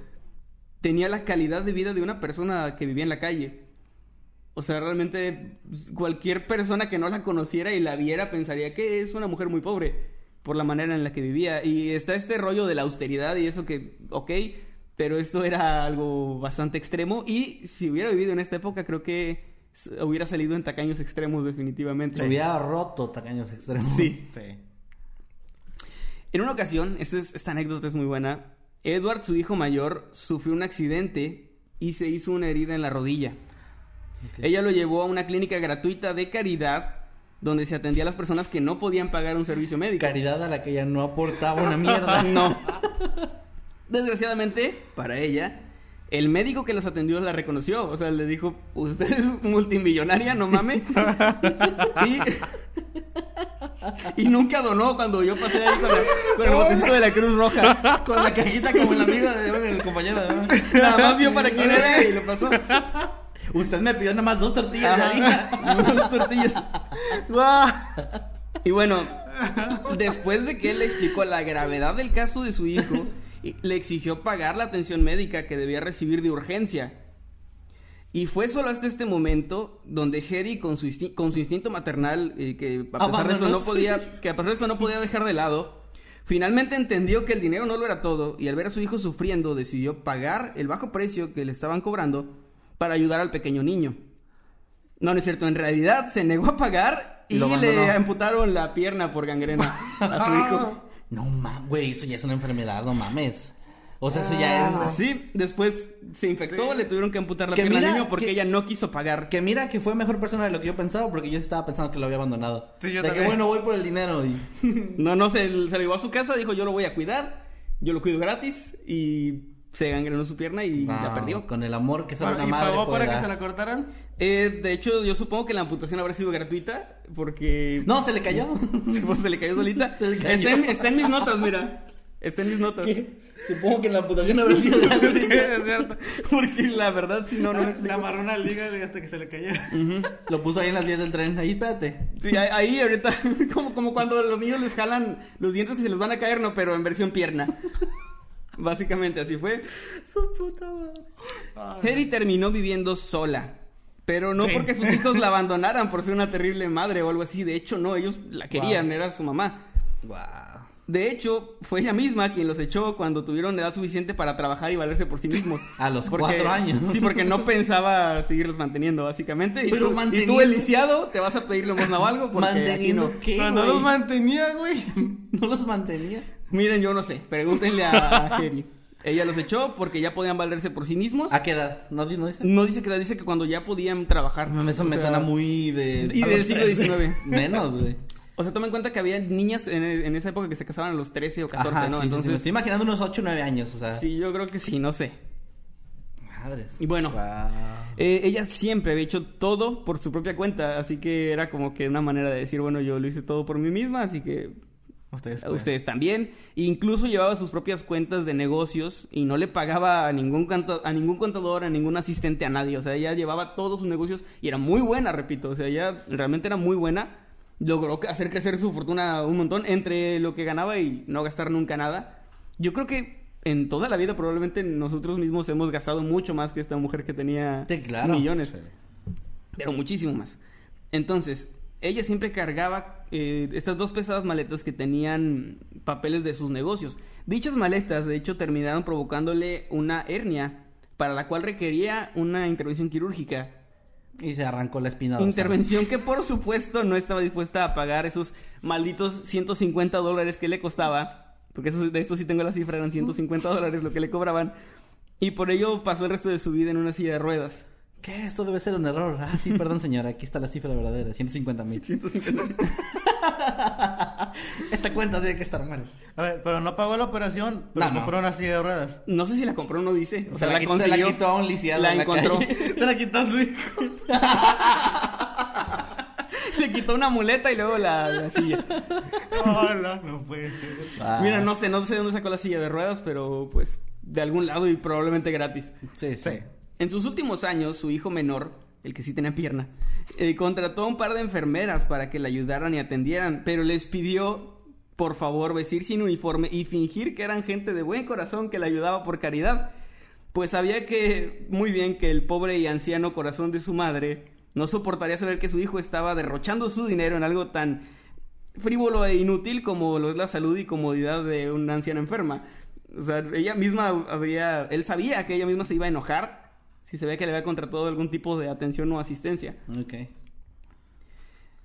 tenía la calidad de vida de una persona que vivía en la calle. O sea, realmente cualquier persona que no la conociera y la viera pensaría que es una mujer muy pobre por la manera en la que vivía. Y está este rollo de la austeridad y eso que, ok, pero esto era algo bastante extremo. Y si hubiera vivido en esta época, creo que hubiera salido en tacaños extremos definitivamente. Se hubiera roto tacaños extremos. Sí. Sí. En una ocasión, esta, es- esta anécdota es muy buena, Edward, su hijo mayor, sufrió un accidente y se hizo una herida en la rodilla. Ella lo llevó a una clínica gratuita de caridad donde se atendía a las personas que no podían pagar un servicio médico. Caridad a la que ella no aportaba una mierda. [LAUGHS] No. Desgraciadamente, para ella, el médico que los atendió la reconoció. O sea, le dijo, usted es multimillonaria, no mames. [LAUGHS] y, y nunca donó cuando yo pasé ahí con, la- con el botecito de la Cruz Roja. Con la cajita como el amigo de el compañero de Nada más vio para quién era y lo pasó. Usted me pidió nada más dos tortillas Ajá. Unas [LAUGHS] tortillas. Y bueno, después de que él le explicó la gravedad del caso de su hijo, y le exigió pagar la atención médica que debía recibir de urgencia. Y fue solo hasta este momento donde Harry, con su, insti- con su instinto maternal, eh, que a pesar de eso no podía, que a pesar de eso no podía dejar de lado, finalmente entendió que el dinero no lo era todo y al ver a su hijo sufriendo decidió pagar el bajo precio que le estaban cobrando para ayudar al pequeño niño. No, no es cierto, en realidad se negó a pagar y, le amputaron la pierna por gangrena a su [LAUGHS] hijo. No mames, güey, eso ya es una enfermedad, no mames. O sea, eso ya es. Sí, después se infectó, le tuvieron que amputar la Que pierna al niño porque que- ella no quiso pagar. Que mira que fue mejor persona de lo que yo pensaba, porque yo estaba pensando que lo había abandonado. Sí, yo de que bueno, voy por el dinero y. [LAUGHS] No, no, se, se lo llevó a su casa, dijo yo lo voy a cuidar, yo lo cuido gratis y se gangrenó su pierna y la perdió. Con el amor que solo una ¿Y madre pagó puede para que se la cortaran? Eh, de hecho, yo supongo que la amputación habrá sido gratuita porque... No, se le cayó. [LAUGHS] Pues se le cayó solita. [LAUGHS] Se le cayó. Está, en, está en mis notas, mira. Está en mis notas. Supongo que la amputación habrá sido [LAUGHS] es cierto. Porque la verdad, si no, no me Le explico. amarró una liga hasta que se le cayera. Lo puso ahí en las vías del tren. Ahí, espérate. Sí, ahí, ahí ahorita, como, como cuando los niños les jalan los dientes que se les van a caer, no, pero en versión pierna. Básicamente así fue. Su puta madre. Hedy terminó viviendo sola. Pero no porque sus hijos la abandonaran por ser una terrible madre o algo así. De hecho, no, ellos la querían, Wow. era su mamá. Wow. De hecho, fue ella misma quien los echó cuando tuvieron edad suficiente para trabajar y valerse por sí mismos. [LAUGHS] A los Porque- cuatro años. Sí, porque no pensaba seguirlos manteniendo, básicamente. Y, Pero tú, y manteniendo- tú, el lisiado, te vas a pedir limosna o algo porque aquí ¿Manteniendo no. qué, no los mantenía, güey. [LAUGHS] No los mantenía. Miren, yo no sé. Pregúntenle a, a [LAUGHS] Jerry. Ella los echó porque ya podían valerse por sí mismos. ¿A qué edad? ¿No, no dice? No dice que edad, dice que cuando ya podían trabajar. Eso O me sea, suena muy de... Y del siglo 13. XIX. Menos, güey. O sea, toma en cuenta que había niñas en, en esa época que se casaban a los 13 o 14, Ajá, ¿no? sí, sí, sí, Entonces, me estoy imaginando unos 8 o 9 años, o sea... sí, yo creo que sí, no sé. Madres. Y bueno, Wow. eh, ella siempre había hecho todo por su propia cuenta, así que era como que una manera de decir, bueno, yo lo hice todo por mí misma, así que Ustedes. pueden. ustedes también. Incluso llevaba sus propias cuentas de negocios y no le pagaba a ningún, a ningún contador, a ningún asistente, a nadie. O sea, ella llevaba todos sus negocios y era muy buena, repito. O sea, ella realmente era muy buena. Logró hacer crecer su fortuna un montón entre lo que ganaba y no gastar nunca nada. Yo creo que en toda la vida probablemente nosotros mismos hemos gastado mucho más que esta mujer que tenía Sí, claro. millones Sí. pero muchísimo más. Entonces, ella siempre cargaba eh, estas dos pesadas maletas que tenían papeles de sus negocios. Dichas maletas, de hecho, terminaron provocándole una hernia para la cual requería una intervención quirúrgica. Y se arrancó la espina dorsal. Intervención que, por supuesto, no estaba dispuesta a pagar esos malditos 150 dólares que le costaba. Porque eso- de esto sí tengo la cifra, eran 150 dólares lo que le cobraban. Y por ello pasó el resto de su vida en una silla de ruedas. ¿Qué? Esto debe ser un error. Ah, sí, perdón, señora. Aquí está la cifra verdadera. 150 mil. [LAUGHS] [LAUGHS] Esta cuenta tiene que estar mal. A ver, pero no pagó la operación, pero No, no. compró una silla de ruedas. No sé si la compró o no dice. O Se sea, la la, quitó- consiguió. se la quitó a un lisiado La en la encontró. [LAUGHS] Se la quitó a su hijo. [LAUGHS] Le quitó una muleta y luego la, la silla. No, no, no puede ser. Ah. Mira, no sé, no sé de dónde sacó la silla de ruedas, pero pues de algún lado y probablemente gratis. Sí, sí. Sí. En sus últimos años, su hijo menor, el que sí tenía pierna, eh, contrató a un par de enfermeras para que le ayudaran y atendieran, pero les pidió, por favor, vestir sin uniforme y fingir que eran gente de buen corazón que le ayudaba por caridad. Pues sabía que muy bien que el pobre y anciano corazón de su madre No soportaría saber que su hijo estaba derrochando su dinero en algo tan frívolo e inútil como lo es la salud y comodidad de una anciana enferma. O sea, ella misma habría... Él sabía que ella misma se iba a enojar si se ve que le había contratado algún tipo de atención o asistencia. Ok.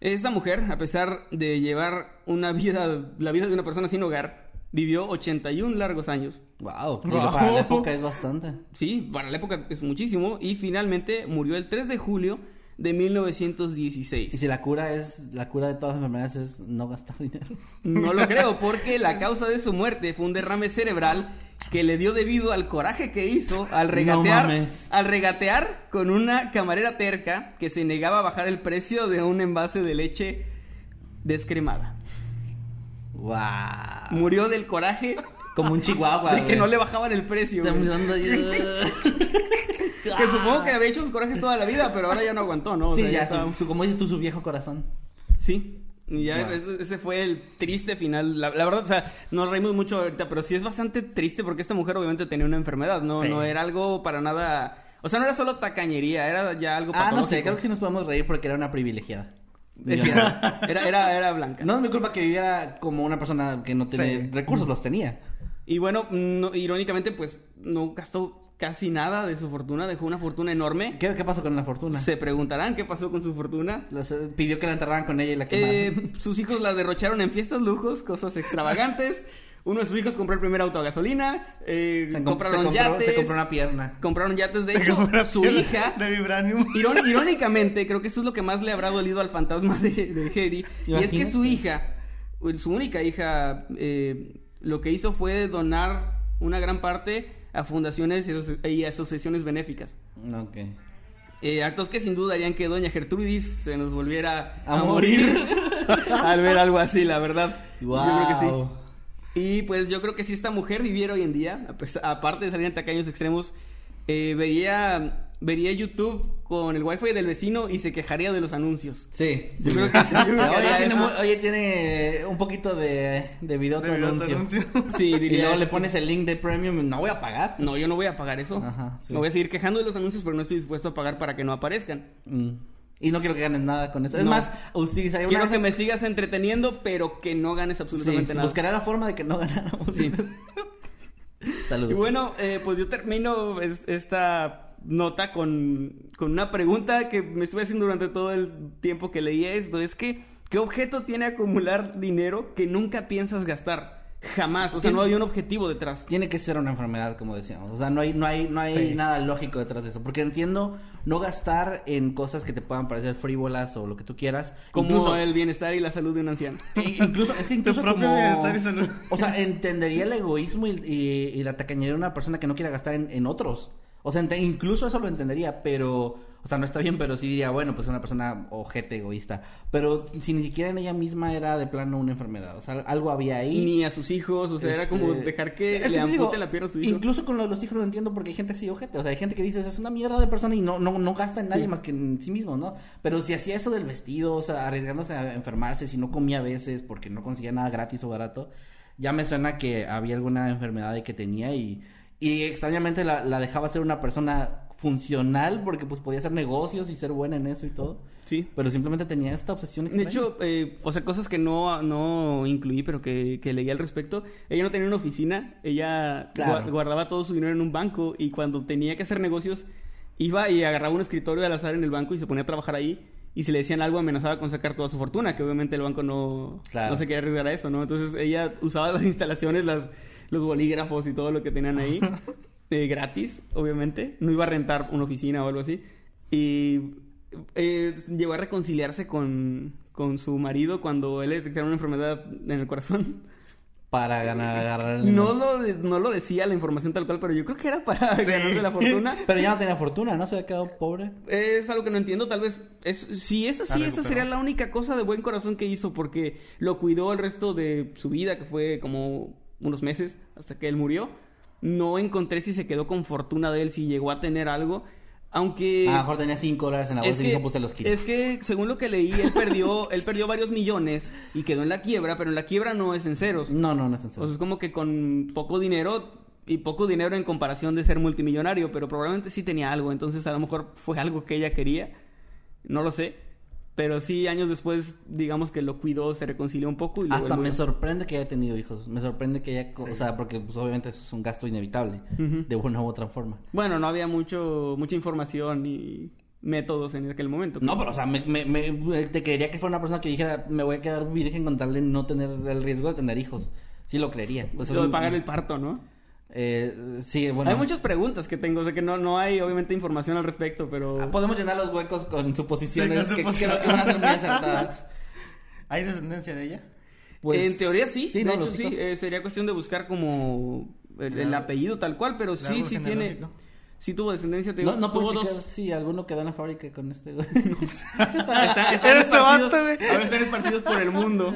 Esta mujer, a pesar de llevar una vida, la vida de una persona sin hogar, vivió 81 largos años. Wow. Y Wow. para la época es bastante. Sí, para la época es muchísimo. Y finalmente murió el 3 de julio de 1916. Y si la cura es, la cura de todas las enfermedades es no gastar dinero. No lo creo, [LAUGHS] porque la causa de su muerte fue un derrame cerebral que le dio debido al coraje que hizo al regatear, al regatear con una camarera terca que se negaba a bajar el precio de un envase de leche descremada. Wow. Murió del coraje Como un chihuahua. de que güey. no le bajaban el precio. [LAUGHS] Que supongo que había hecho sus corajes toda la vida, pero ahora ya no aguantó, ¿no? O Sí, sea, ya, su- como dices tú, su viejo corazón. Sí. Y ya Wow. ese, ese fue el triste final. La, la verdad, o sea, nos reímos mucho ahorita, pero sí es bastante triste porque esta mujer obviamente tenía una enfermedad, ¿no? Sí. No era algo para nada... O sea, no era solo tacañería, era ya algo Ah, no patológico. sé, creo que sí nos podemos reír porque era una privilegiada. [LAUGHS] Era, era, era blanca. No es mi culpa que viviera como una persona que no tiene Sí. recursos, los tenía. Y bueno, no- irónicamente, pues no gastó casi nada de su fortuna, dejó una fortuna enorme. ¿Qué, qué pasó con la fortuna? Se preguntarán qué pasó con su fortuna. Eh, pidió que la enterraran con ella y la quemaran. Eh, sus hijos la derrocharon en fiestas, lujos, cosas extravagantes. Uno de sus hijos compró el primer auto a gasolina. eh, se, comp- compraron se compró, yates. se compró una pierna. Compraron yates. De hecho, su hija. De vibranium. irón- irónicamente, creo que eso es lo que más le habrá dolido al fantasma de, de Hedy. Y es que su hija, su única hija, eh, lo que hizo fue donar una gran parte a fundaciones y aso- y asociaciones benéficas. Ok. Eh, actos que sin duda harían que Doña Gertrudis se nos volviera A a, morir [LAUGHS] al ver algo así, la verdad. Yo creo que sí. Y pues yo creo que si esta mujer viviera hoy en día, aparte de salir en tacaños extremos, eh, vería, vería YouTube con el wifi del vecino y se quejaría de los anuncios. Sí. Yo creo que sí, yo creo que Oye, tiene, oye, un poquito de, de video De anuncio. anuncio. [LAUGHS] Sí, Y diría. luego le "Es que- pones el link de premium, no voy a pagar. No, yo no voy a pagar eso. Ajá, sí. Me voy a seguir quejando de los anuncios, pero no estoy dispuesto a pagar para que no aparezcan. Mm. Y no quiero que ganes nada con eso. Es No. más, utilizaría Quiero que me sigas entreteniendo, pero que no ganes Sí, absolutamente sí, nada. buscaré la forma de que no ganáramos. Sí. [LAUGHS] Saludos. Y bueno, eh, pues yo termino es- esta nota con, con una pregunta que me estuve haciendo durante todo el tiempo que leía esto. Es que, ¿qué objeto tiene acumular dinero que nunca piensas gastar? Jamás. O sea, no hay un objetivo detrás. Tiene que ser una enfermedad, como decíamos. O sea, no hay, no hay, no hay Sí. nada lógico detrás de eso. Porque entiendo no gastar en cosas que te puedan parecer frívolas o lo que tú quieras. Como Incluso- el bienestar y la salud de un anciano. Incluso, es que [LAUGHS] incluso como... bienestar y salud. O sea, entendería el egoísmo y, y- y la tacañería de una persona que no quiera gastar en, en otros. O sea, incluso eso lo entendería, pero... O sea, no está bien, pero sí diría, bueno, pues es una persona ojete, egoísta. Pero si ni siquiera en ella misma era de plano una enfermedad. O sea, algo había ahí. Ni a sus hijos. O sea, era Este, como dejar que es le te ampute la pierna a su hijo. Incluso con los hijos lo entiendo porque hay gente así ojete. O sea, hay gente que dices, es una mierda de persona y no, no, no gasta en nadie Sí. más que en sí mismo, ¿no? Pero si hacía eso del vestido, o sea, arriesgándose a enfermarse, si no comía a veces porque no conseguía nada gratis o barato, ya me suena que había alguna enfermedad de que tenía y, y extrañamente la, la dejaba ser una persona funcional porque pues podía hacer negocios y ser buena en eso y todo. Sí. Pero simplemente tenía esta obsesión De extraña. hecho, eh, o sea, cosas que no, no incluí, pero que, que leí al respecto. Ella no tenía una oficina, ella Claro. guardaba todo su dinero en un banco y cuando tenía que hacer negocios, iba y agarraba un escritorio al azar en el banco y se ponía a trabajar ahí. Y si le decían algo, amenazaba con sacar toda su fortuna, que obviamente el banco no, Claro. no se quería arriesgar a eso, ¿no? Entonces ella usaba las [LAUGHS] instalaciones, las, los bolígrafos y todo lo que tenían ahí, [LAUGHS] eh, gratis, obviamente. No iba a rentar una oficina o algo así. Y eh, llegó a reconciliarse con, con su marido cuando él le detectaron una enfermedad en el corazón. Para ganar, agarrar el No lo, de- no lo decía la información tal cual, pero yo creo que era para ganarse la fortuna. [LAUGHS] Pero ya no tenía fortuna, ¿no? Se había quedado pobre. Es algo que no entiendo, tal vez es si es así, esa recuperó. sería la única cosa de buen corazón que hizo porque lo cuidó el resto de su vida, que fue como unos meses hasta que él murió. No encontré si se quedó con fortuna de él, si llegó a tener algo, aunque a lo mejor tenía 5 dólares en la bolsa y dijo, pues se los quito. es que según lo que leí, él perdió, [LAUGHS] él perdió varios millones y quedó en la quiebra, pero en la quiebra no es en ceros. No, no, no es en O serio. sea, es como que con poco dinero y poco dinero en comparación de ser multimillonario, pero probablemente sí tenía algo, entonces a lo mejor fue algo que ella quería No lo sé. Pero sí, años después, digamos que lo cuidó, se reconcilió un poco. Y luego Hasta me sorprende que haya tenido hijos. Me sorprende que haya... O sea, porque pues, obviamente eso es un gasto inevitable. De una u otra forma. Bueno, no había mucho, mucha información ni métodos en aquel momento. No, pero o sea, me, me, me- te creería que fuera una persona que dijera, me voy a quedar virgen con tal de no tener el riesgo de tener hijos. Sí lo creería. O sea, Lo de un- pagar el parto, ¿no? Eh, sí, bueno. Hay muchas preguntas que tengo, o sea que no, no hay obviamente información al respecto, pero... Ah, Podemos llenar los huecos con suposiciones Sí, con que creo que van a ser muy acertadas. [LAUGHS] ¿Hay descendencia de ella? Pues, en teoría sí, sí, de ¿no? hecho sí, eh, sería cuestión de buscar como el, el apellido tal cual, pero sí, sí tiene... Sí tuvo descendencia, te No, digo, no puedo checar dos... si alguno quedó en la fábrica con este güey. [LAUGHS] Está- están esparcidos- güey. ahora están esparcidos por el mundo.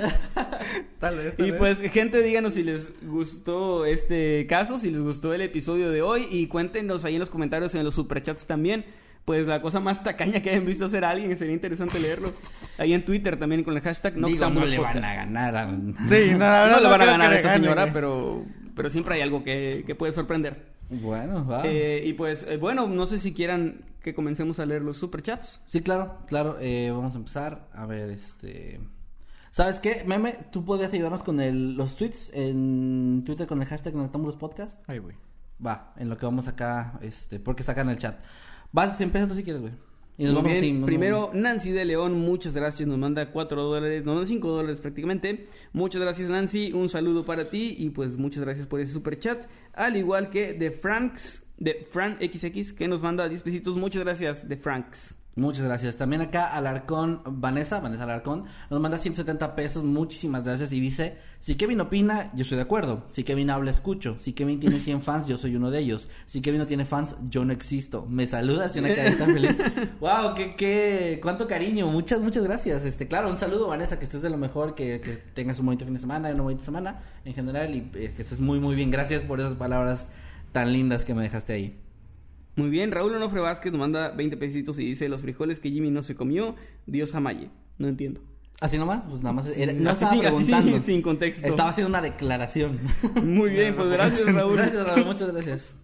[LAUGHS] Tal vez. tal Y vez. pues, gente, díganos si les gustó este caso, si les gustó el episodio de hoy y cuéntenos ahí en los comentarios, en los superchats también. Pues la cosa más tacaña que hayan visto hacer a alguien, sería interesante leerlo. Ahí en Twitter también con el hashtag Digo, no le van a ganar a... Sí, no, la [LAUGHS] verdad No le van a ganar a esta gane, señora, güey. pero, pero siempre hay algo que, que puede sorprender. Bueno, va. Eh, y pues, eh, bueno, no sé si quieran que comencemos a leer los superchats. Sí, claro, claro. eh, vamos a empezar. A ver, este... ¿Sabes qué? Meme, tú podrías ayudarnos con el, los tweets en Twitter con el hashtag Noctámbulos Podcast. Ay, güey. Va, en lo que vamos acá, este, porque está acá en el chat. Vas, empieza tú si quieres, güey. Y nos Muy vamos bien. así, nos Primero, vamos- Nancy de León, muchas gracias. Nos manda 4 dólares, nos manda 5 dólares prácticamente. Muchas gracias, Nancy. Un saludo para ti y pues muchas gracias por ese super chat. Al igual que de Franks, de Fran XX, que nos manda 10 pesitos. Muchas gracias, de Franks. Muchas gracias. También acá Alarcón, Vanessa, Vanessa Alarcón, nos manda 170 pesos. Muchísimas gracias. Y dice, si Kevin opina, yo estoy de acuerdo. Si Kevin habla, escucho. Si Kevin tiene 100 [LAUGHS] fans, yo soy uno de ellos. Si Kevin no tiene fans, yo no existo. Me saludas y una [LAUGHS] carita feliz. wow, qué, qué, cuánto cariño. Muchas, muchas gracias. Este, claro, un saludo, Vanessa, que estés de lo mejor, que, que tengas un bonito fin de semana, una bonita semana en general y eh, que estés muy, muy bien. Gracias por esas palabras tan lindas que me dejaste ahí. Muy bien, Raúl Onofre Vázquez nos manda 20 pesitos y dice: Los frijoles que Jimmy no se comió, Dios amaye. No entiendo. Así nomás, pues nada más. era- no estaba así preguntando. sin- sin contexto. Estaba haciendo una declaración. [LAUGHS] Muy bien, pues gracias, Raúl. gracias, Raúl, [LAUGHS] muchas gracias.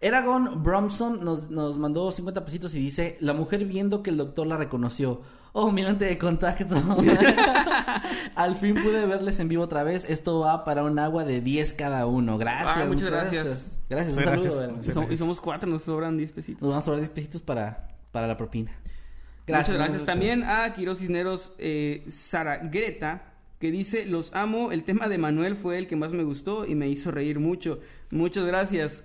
Eragon Bromson nos, nos mandó 50 pesitos y dice: La mujer viendo que el doctor la reconoció. Oh, mirante de contacto. [LAUGHS] Al fin pude verles en vivo otra vez. Esto va para un agua de 10 cada uno. Gracias. Ah, muchas gracias. Gracias, un Muchas saludo. gracias. Eragon. Y somos, y somos cuatro, nos sobran 10 pesitos. Nos vamos a sobrar 10 pesitos para, para la propina. Muchas gracias. También a Quiroz Cisneros eh, Sara Greta, que dice, los amo, el tema de Manuel fue el que más me gustó y me hizo reír mucho. Muchas gracias.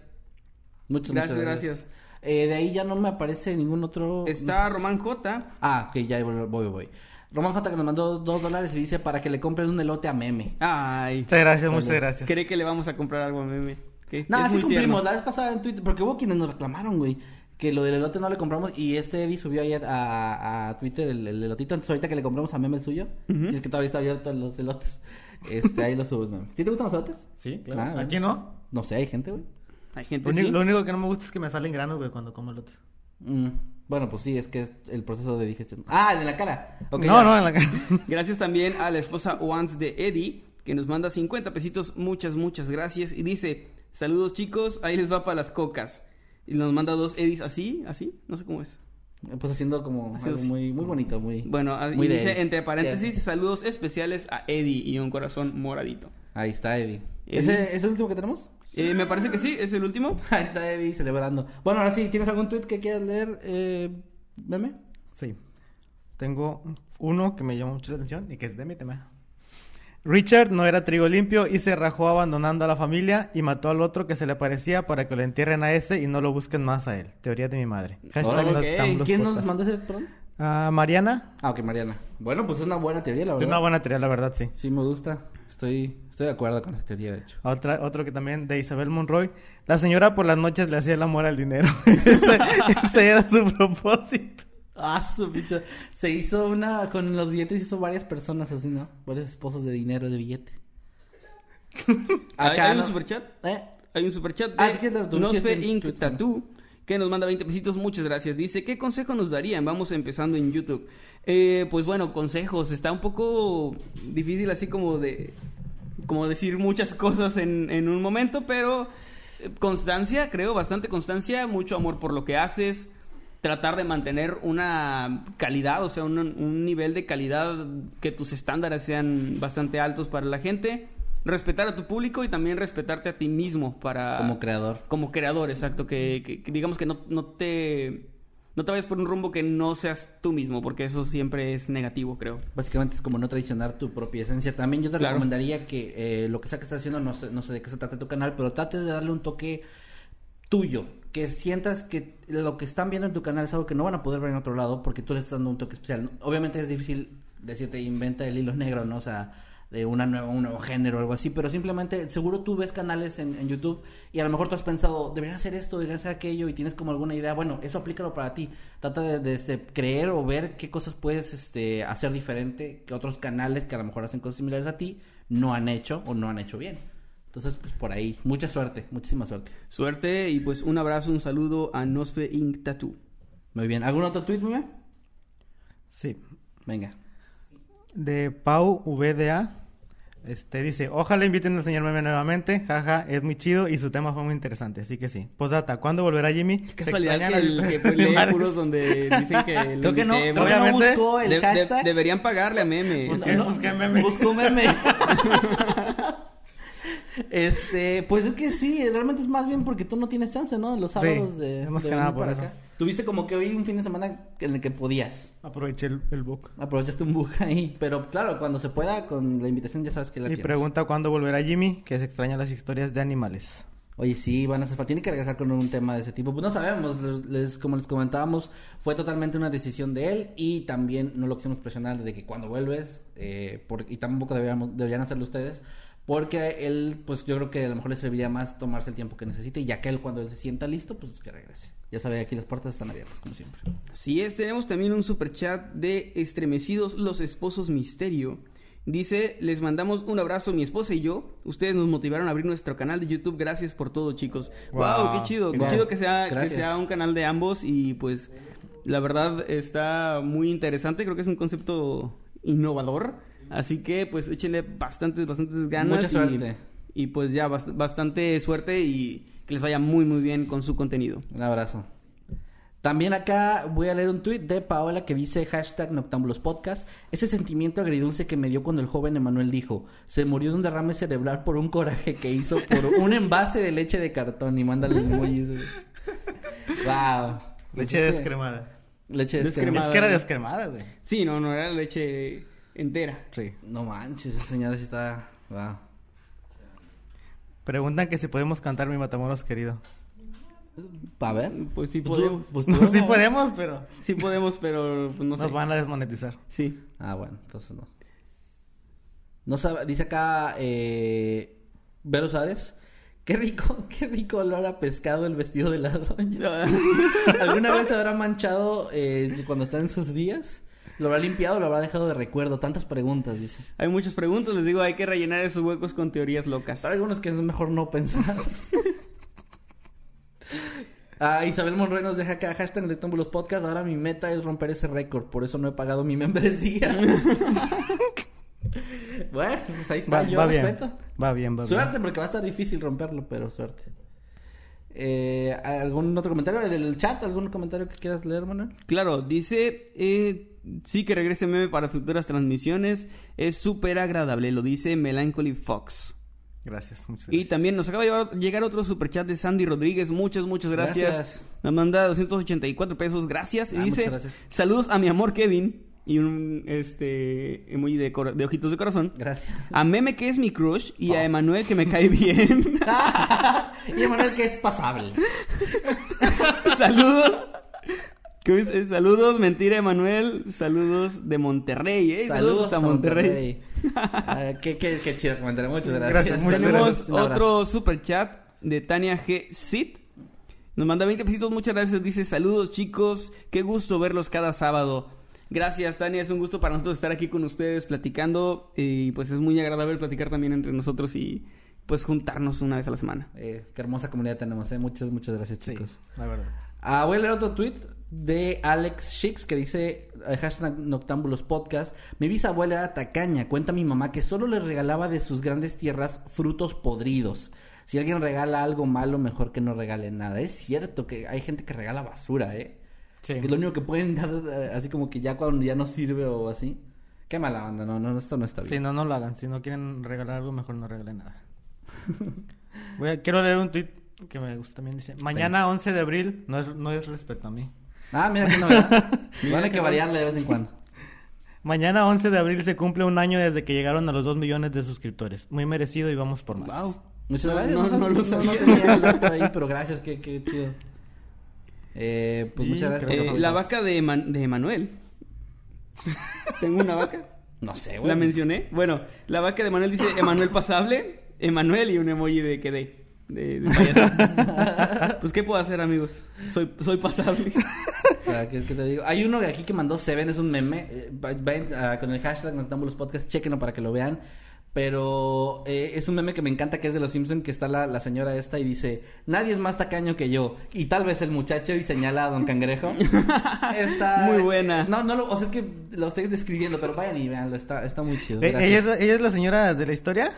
Muchas, Gracias, muchas gracias. Eh, de ahí ya no me aparece ningún otro. Está Román J. Ah, ok, ya voy, voy, voy. Román J que nos mandó dos dólares y dice para que le compren un elote a meme. Ay, Muchas gracias, muchas gracias. cree que le vamos a comprar algo a Meme. ¿Qué? Nada, Es sí muy cumplimos. tierno. La vez pasada en Twitter, porque hubo quienes nos reclamaron, güey, que lo del elote no le compramos. Y este Eddie subió ayer a, a Twitter el, el elotito. Entonces, ahorita que le compramos a meme el suyo, si es que todavía está abierto los elotes, este, ahí lo subes, meme. ¿Sí te gustan los elotes? Sí, Ah, claro. bueno. Aquí no. No sé, hay gente, güey. Hay gente Lo, único- sí. lo único que no me gusta es que me salen granos, güey, cuando como elotes. Mm, Bueno, pues sí, es que es el proceso de digestión. Ah, de la cara. No, ya. no, en la cara. [LAUGHS] Gracias también a la esposa Once de Eddie, que nos manda 50 pesitos. Muchas, muchas gracias. Y dice, saludos chicos, ahí les va para las cocas. Y nos manda dos Eddies así, así, no sé cómo es. Pues haciendo como Haciendo algo muy, muy bonito, muy. Bueno, a- muy y dice Eddie. entre paréntesis, saludos especiales a Eddie y un corazón moradito. Ahí está Eddie. Eddie. ¿Ese es el último que tenemos? Eh, me parece que sí, es el último. [LAUGHS] Ahí está Eddie celebrando. Bueno, ahora sí, ¿tienes algún tweet que quieras leer, eh, meme? Sí. Tengo uno que me llamó mucho la atención y que es de mi tema. Richard no era trigo limpio y se rajó abandonando a la familia y mató al otro que se le parecía para que lo entierren a ese y no lo busquen más a él. Teoría de mi madre. Hashtag Órale, ok. Noctámbulos ¿Quién nos mandó ese, perdón? Ah, Mariana. Ah, ok, Mariana. Bueno, pues es una buena teoría, la verdad. una buena teoría, la verdad, sí. Sí, me gusta. Estoy, estoy de acuerdo con esa teoría, de hecho. Otra, otro que también de Isabel Monroy. La señora por las noches le hacía el amor al dinero. [LAUGHS] ese, ese era su propósito. Ah, su bicho. Se hizo una, con los billetes hizo varias personas así, ¿no? Varios esposos de dinero, de billete. [LAUGHS] ¿Hay, Acá hay un no- superchat? ¿Eh? Hay un superchat de Ah, sí, Nosfe Inc. Tattoo que nos manda 20 pesitos. Muchas gracias. Dice, ¿qué consejo nos darían? Vamos empezando en YouTube. Eh, pues bueno, consejos. Está un poco difícil así como de... Como decir muchas cosas en, un momento, pero eh, constancia, creo, bastante constancia, mucho amor por lo que haces. tratar de mantener una calidad, o sea, un nivel de calidad que tus estándares sean bastante altos para la gente, respetar a tu público y también respetarte a ti mismo para... Como creador. Como creador, exacto, que, que- que digamos que no, no te... No te vayas por un rumbo que no seas tú mismo, porque eso siempre es negativo, creo. Básicamente es como no traicionar tu propia esencia. También yo te Claro. recomendaría que eh, lo que sea que estés haciendo, no sé, no sé de qué se trata tu canal, pero trates de darle un toque tuyo. Que sientas que lo que están viendo en tu canal es algo que no van a poder ver en otro lado porque tú le estás dando un toque especial. Obviamente es difícil decirte inventa el hilo negro, ¿no? O sea, de una nueva, un nuevo género o algo así, pero simplemente seguro tú ves canales en, en YouTube y a lo mejor tú has pensado, debería hacer esto, debería hacer aquello y tienes como alguna idea, bueno, eso aplícalo para ti. Trata de, de, este, creer o ver qué cosas puedes este, hacer diferente que otros canales que a lo mejor hacen cosas similares a ti no han hecho o no han hecho bien. Entonces, pues por ahí, mucha suerte, muchísima suerte. Suerte y pues un abrazo, un saludo a Nosfe Ink Tattoo. Muy bien, ¿algún otro tweet, Mime? Sí. Venga. De Pau VDA. Este dice, ojalá inviten al señor Meme nuevamente, jaja, es muy chido y su tema fue muy interesante, así que sí. Postdata, ¿cuándo volverá Jimmy? Qué casualidad que, el, que lee puros donde dicen que [LAUGHS] lo Creo que no, que no buscó el De- de- hashtag. deberían pagarle a meme. Busqué, No, no, busqué meme. Buscó meme. [LAUGHS] [LAUGHS] este, pues es que sí, realmente es más bien porque tú no tienes chance, ¿no? Los sábados Sí, de. más de que nada por eso. acá. Tuviste como que hoy un fin de semana en el que podías. Aproveché el, el book. Aprovechaste un bug [LAUGHS] ahí. Pero claro, cuando se pueda, con la invitación ya sabes que la Y pregunta cuándo volverá Jimmy, que se extraña las historias de animales. Oye, sí, van a hacer falta. Tiene que regresar con un tema de ese tipo. Pues no sabemos, les, les- como les comentábamos, fue totalmente una decisión de él y también no lo quisimos presionar de que cuando vuelves, eh, por- y tampoco deberíamos, deberían hacerlo ustedes, porque él, pues yo creo que a lo mejor le serviría más tomarse el tiempo que necesite y ya que él cuando él se sienta listo, pues que regrese. Ya sabe, aquí las puertas están abiertas, como siempre. Así es, tenemos también un super chat de Estremecidos los Esposos Misterio. Dice, les mandamos un abrazo mi esposa y yo. Ustedes nos motivaron a abrir nuestro canal de YouTube. Gracias por todo, chicos. Wow, Wow, qué chido. Qué chido que sea, que sea un canal de ambos y pues la verdad está muy interesante. Creo que es un concepto innovador. Así que pues échenle bastantes, bastantes ganas. Mucha y- suerte. Y, pues ya, bast- bastante suerte y que les vaya muy muy bien con su contenido. Un abrazo. También acá voy a leer un tuit de Paola que dice hashtag Noctámbulos Podcast. Ese sentimiento agridulce que me dio cuando el joven Emanuel dijo, se murió de un derrame cerebral por un coraje que hizo por un envase de leche de cartón y mándale el emoji. Wow. Leche descremada. Leche Descremada. Es que era descremada, güey. Sí, no, no era leche entera. Sí. No manches, esa señora sí está... Wow. Preguntan que si podemos cantar mi Matamoros querido. A ver. Pues sí podemos. tú- pues tú, [LAUGHS] sí ¿no? podemos, pero Sí podemos, pero pues, no sé. nos van a desmonetizar. Sí. Ah, bueno, entonces no. No sabe, dice acá eh, Vero Suárez. Qué rico, [LAUGHS] qué rico olor a pescado el vestido de la doña. [LAUGHS] ¿Alguna vez se habrá manchado eh, cuando está en sus días? ¿Lo habrá limpiado o lo habrá dejado de recuerdo? Tantas preguntas, dice. Hay muchas preguntas, les digo, hay que rellenar esos huecos con teorías locas. Para algunos que es mejor no pensar. [LAUGHS] Ah, Isabel Monroy nos deja acá hashtag de Tómbulos Podcast. Ahora mi meta es romper ese récord, por eso no he pagado mi membresía. [LAUGHS] bueno, pues ahí está, Va, yo va bien. Va bien, va Suerte, bien. porque va a estar difícil romperlo, pero suerte. Eh, ¿Algún otro comentario del chat? ¿Algún comentario que quieras leer, Manuel? Claro, dice, eh, sí que regrese meme para futuras transmisiones. Es súper agradable, lo dice Melancholy Fox. Gracias, muchas Y gracias. también nos acaba de llegar- otro superchat de Sandy Rodríguez. Muchas, muchas gracias. Gracias. Nos manda 284 pesos. Gracias. Y Ah, dice: muchas gracias. Saludos a mi amor Kevin. Y un este emoji de, ojitos de corazón. Gracias. A Meme, que es mi crush. Y Oh. a Emanuel, que me cae bien. [LAUGHS] y Manuel, que es pasable. [LAUGHS] Saludos. Saludos, mentira, Emanuel. Saludos de Monterrey, ¿eh? Saludos, hasta Monterrey. [LAUGHS] Ah, qué, qué, qué chido comentario. Muchas gracias. Gracias, muchas Tenemos gracias. Otro super chat de Tania G. Sid. Nos manda 20 pesitos, muchas gracias. Dice, saludos chicos, qué gusto verlos cada sábado. Gracias, Tania, es un gusto para nosotros estar aquí con ustedes platicando. Y pues es muy agradable platicar también entre nosotros y pues juntarnos una vez a la semana. Eh, qué hermosa comunidad tenemos, ¿eh? Muchas, muchas gracias, Sí, chicos. la verdad. Ah, voy a leer otro tweet de Alex Shix que dice eh, hashtag Noctámbulos Podcast. Mi bisabuela era tacaña. Cuenta mi mamá que solo les regalaba de sus grandes tierras frutos podridos. Si alguien regala algo malo, mejor que no regale nada. Es cierto que hay gente que regala basura, ¿eh? Sí. Que es lo único que pueden [LAUGHS] dar eh, así como que ya cuando ya no sirve o así. Qué mala banda, no, no, esto no está bien. Sí, no, no lo hagan. Si no quieren regalar algo, mejor no regalen nada. [LAUGHS] Voy a- quiero leer un tweet que me gusta también. Dice, mañana 11 de abril no es, no es respeto a mí. Ah, mira [LAUGHS] qué novedad. Van a que variarle de vez en cuando. Mañana 11 de abril se cumple un año desde que llegaron a los 2 millones de suscriptores. Muy merecido y vamos por más. Wow. Muchas gracias. no, No, no lo no, sabía. no tenía el dato ahí, pero gracias, qué, qué chido. Eh, pues Y muchas gracias. Eh, la vaca de, Eman- de Manuel. [LAUGHS] ¿Tengo una vaca? No sé, güey. ¿La mencioné? Bueno, la vaca de Manuel dice Emanuel pasable, Emanuel y un emoji de quedé. De, de payaso. [LAUGHS] pues, ¿qué puedo hacer, amigos? Soy, soy pasable. ¿Qué, qué te digo? Hay uno de aquí que mandó Seven, es un meme. Eh, va- vayan, ah, con el hashtag Noctámbulos Podcast, chequenlo para que lo vean. Pero eh, es un meme que me encanta que es de los Simpson que está la, la señora esta y dice, nadie es más tacaño que yo. Y tal vez el muchacho y señala a Don Cangrejo. [LAUGHS] está Muy buena. No, no, lo- o sea, es que lo estoy describiendo, pero vayan y veanlo, está, está muy chido. Eh. ¿Ella, es, la- ella es la señora de la historia?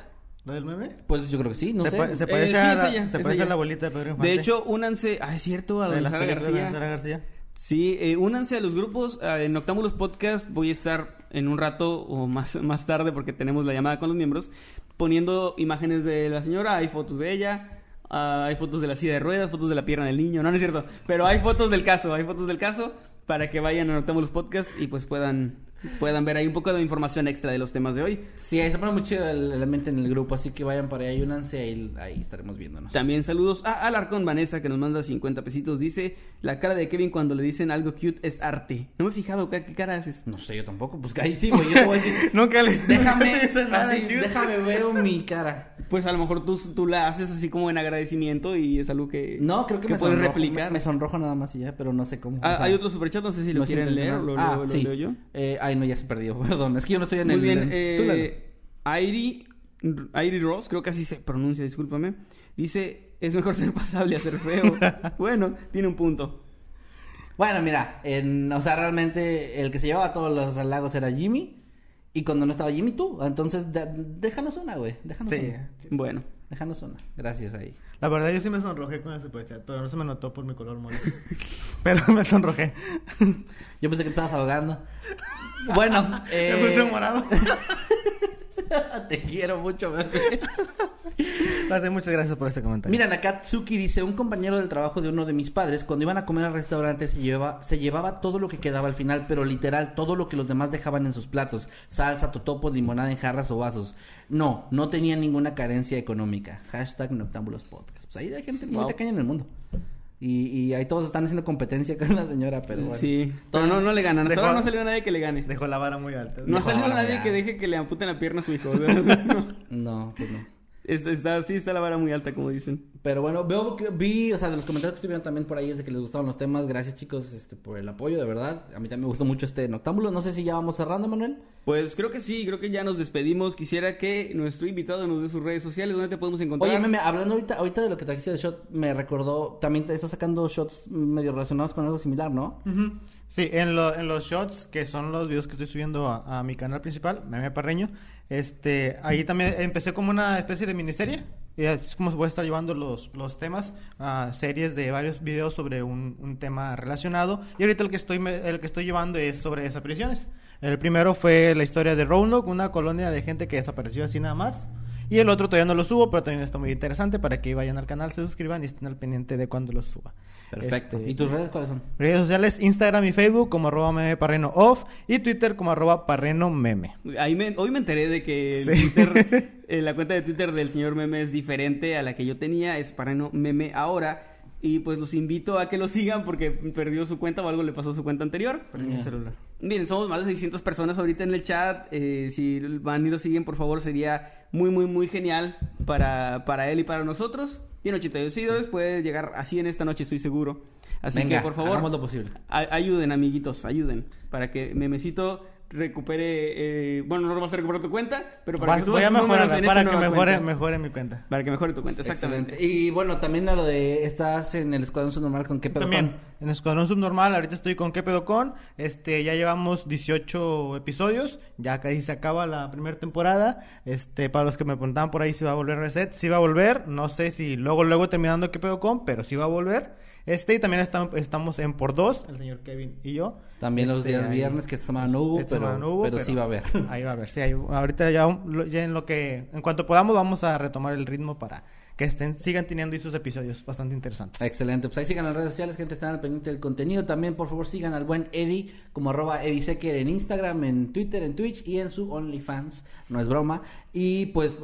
¿La del meme? Pues yo creo que sí, no se, sé. pa- se Eh, parece, sí, a, la, ella, se parece a la abuelita de Pedro Infante. De hecho, únanse. Ah, es cierto, a de don Sara García. García. Sí, eh, únanse a los grupos. eh, en Octámbulos Podcast voy a estar en un rato o más, [LAUGHS] más tarde porque tenemos la llamada con los miembros poniendo imágenes de la señora. Hay fotos de ella. ah, hay fotos de la silla de ruedas, fotos de la pierna del niño. No, no es cierto. Pero hay fotos del caso. Hay fotos del caso para que vayan a Octámbulos Podcast y pues puedan, puedan ver ahí un poco de información extra de los temas de hoy. Sí, ahí se pone muy chido el, el ambiente en el grupo, así que vayan para allá y únanse y ahí estaremos viéndonos. También saludos a Alarcón Vanessa que nos manda 50 pesitos. Dice, la cara de Kevin cuando le dicen algo cute es arte. No me he fijado, ¿qué, qué cara haces? No sé, yo tampoco. Pues ahí sí, güey. Yo te voy a decir. [LAUGHS] Nunca le Déjame, así, déjame veo mi cara. Pues a lo mejor tú, tú la haces así como en agradecimiento y es algo que, No, creo que, me puedes sonrojo, replicar. Me, me sonrojo nada más y ya, pero no sé cómo. Ah, hay otro superchat, no sé si lo no quieren leer lo, ah, lo- lo sí. leo yo. Eh, ay, no, ya se perdió. [LAUGHS] Perdón, es que yo no estoy en Muy el. bien, en- tú léelo. eh, Airi, Airi Ross, creo que así se pronuncia, discúlpame. Dice, es mejor ser pasable a ser feo. [LAUGHS] bueno, tiene un punto. Bueno, mira, en, o sea, realmente el que se llevaba todos los halagos era Jimmy. Y cuando no estaba Jimmy, tú. Entonces, de- déjanos una, güey. Déjanos Sí. una. Bueno. Déjanos una. Gracias ahí. La verdad, yo sí me sonrojé con ese superchat, pero no se me notó por mi color mole. [LAUGHS] pero me sonrojé. Yo pensé que te estabas ahogando. Bueno, [LAUGHS] eh... Me puse morado. [LAUGHS] Te quiero mucho, bebé. Muchas gracias por este comentario. Mira, Nakatsuki dice, un compañero del trabajo de uno de mis padres, cuando iban a comer al restaurante, se, lleva, se llevaba todo lo que quedaba al final, pero literal, todo lo que los demás dejaban en sus platos. Salsa, totopos, limonada en jarras o vasos. No, no tenía ninguna carencia económica. Hashtag Noctámbulos Podcast. Pues ahí hay gente muy Wow. tacaña en el mundo. Y, y ahí todos están haciendo competencia con la señora, pero bueno. Sí, pero no, no le ganan. Dejó- ahora no salió nadie que le gane. Dejó la vara muy alta. No ha salido nadie que deje que le amputen la pierna a su hijo. [LAUGHS] [LAUGHS] No, pues no. está, está- sí está la vara muy alta, como dicen. Pero bueno, veo que vi, o sea, de los comentarios que estuvieron también por ahí es de que les gustaban los temas. Gracias, chicos, este, por el apoyo, de verdad. A mí también me gustó mucho este Noctámbulo. No sé si ya vamos cerrando, Manuel. Pues creo que sí, creo que ya nos despedimos. Quisiera que nuestro invitado nos dé sus redes sociales, ¿dónde te podemos encontrar? Oye, meme, hablando ahorita, ahorita de lo que trajiste de shot, me recordó, también te está sacando shots medio relacionados con algo similar, ¿no? Sí, en, lo- en los shots, que son los videos que estoy subiendo a, a mi canal principal, Meme Parreño, este, ahí también empecé como una especie de miniserie. Es como voy a estar llevando los, los temas, a series de varios videos sobre un, un tema relacionado. Y ahorita el que, estoy, el que estoy llevando es sobre desapariciones. El primero fue la historia de Roanoke, una colonia de gente que desapareció así nada más. Y el otro todavía no lo subo, pero también está muy interesante para que vayan al canal, se suscriban y estén al pendiente de cuando lo suba. Perfecto. Este, ¿Y tus redes cuáles son? Redes sociales, Instagram y Facebook como arroba meme parreno off y Twitter como arroba parreno meme. Ahí me- hoy me enteré de que [LAUGHS] el Sí. Twitter, eh, la cuenta de Twitter del señor Meme es diferente a la que yo tenía, es Parreno Meme ahora. Y pues los invito a que lo sigan porque perdió su cuenta o algo le pasó a su cuenta anterior. Perdí mi celular. Miren, somos más de 600 personas ahorita en el chat. eh, si van y lo siguen, por favor, sería muy, muy, muy genial para, para él y para nosotros. Y en 82 seguidores puede llegar así en esta noche, estoy seguro. Así Venga, que, por favor, lo posible. ayuden, amiguitos, ayuden. Para que Memecito recupere, eh, bueno, no vas a recuperar tu cuenta, pero para Vas- que subas voy a mejorar en para esta que mejore, cuenta. mejore mi cuenta. Para que mejore tu cuenta, exactamente. Excelente. Y bueno, también a lo de estás en el escuadrón subnormal con qué pedo También, con? en Escuadrón Subnormal, ahorita estoy con ¿Qué pedo con? Este, ya llevamos 18 episodios, ya casi se acaba la primera temporada. Este, para los que me preguntaban por ahí si va a volver Reset, si va a volver, no sé si luego, luego terminando ¿Qué pedo con? Pero sí va a volver. Este, y también está- estamos en Por Dos, el señor Kevin y yo. También los Este, días ahí- viernes, que esta semana no hubo, esta pero, semana no hubo, pero sí va a haber. [LAUGHS] Ahí va a haber, sí. ahí- ahorita ya, ya en lo que, en cuanto podamos, vamos a retomar el ritmo para que estén, sigan teniendo esos episodios bastante interesantes. Excelente, pues ahí sigan las redes sociales, gente, están al pendiente del contenido. También, por favor, sigan al buen Eddie como arroba Eddie Secker en Instagram, en Twitter, en Twitch y en su OnlyFans. No es broma. Y pues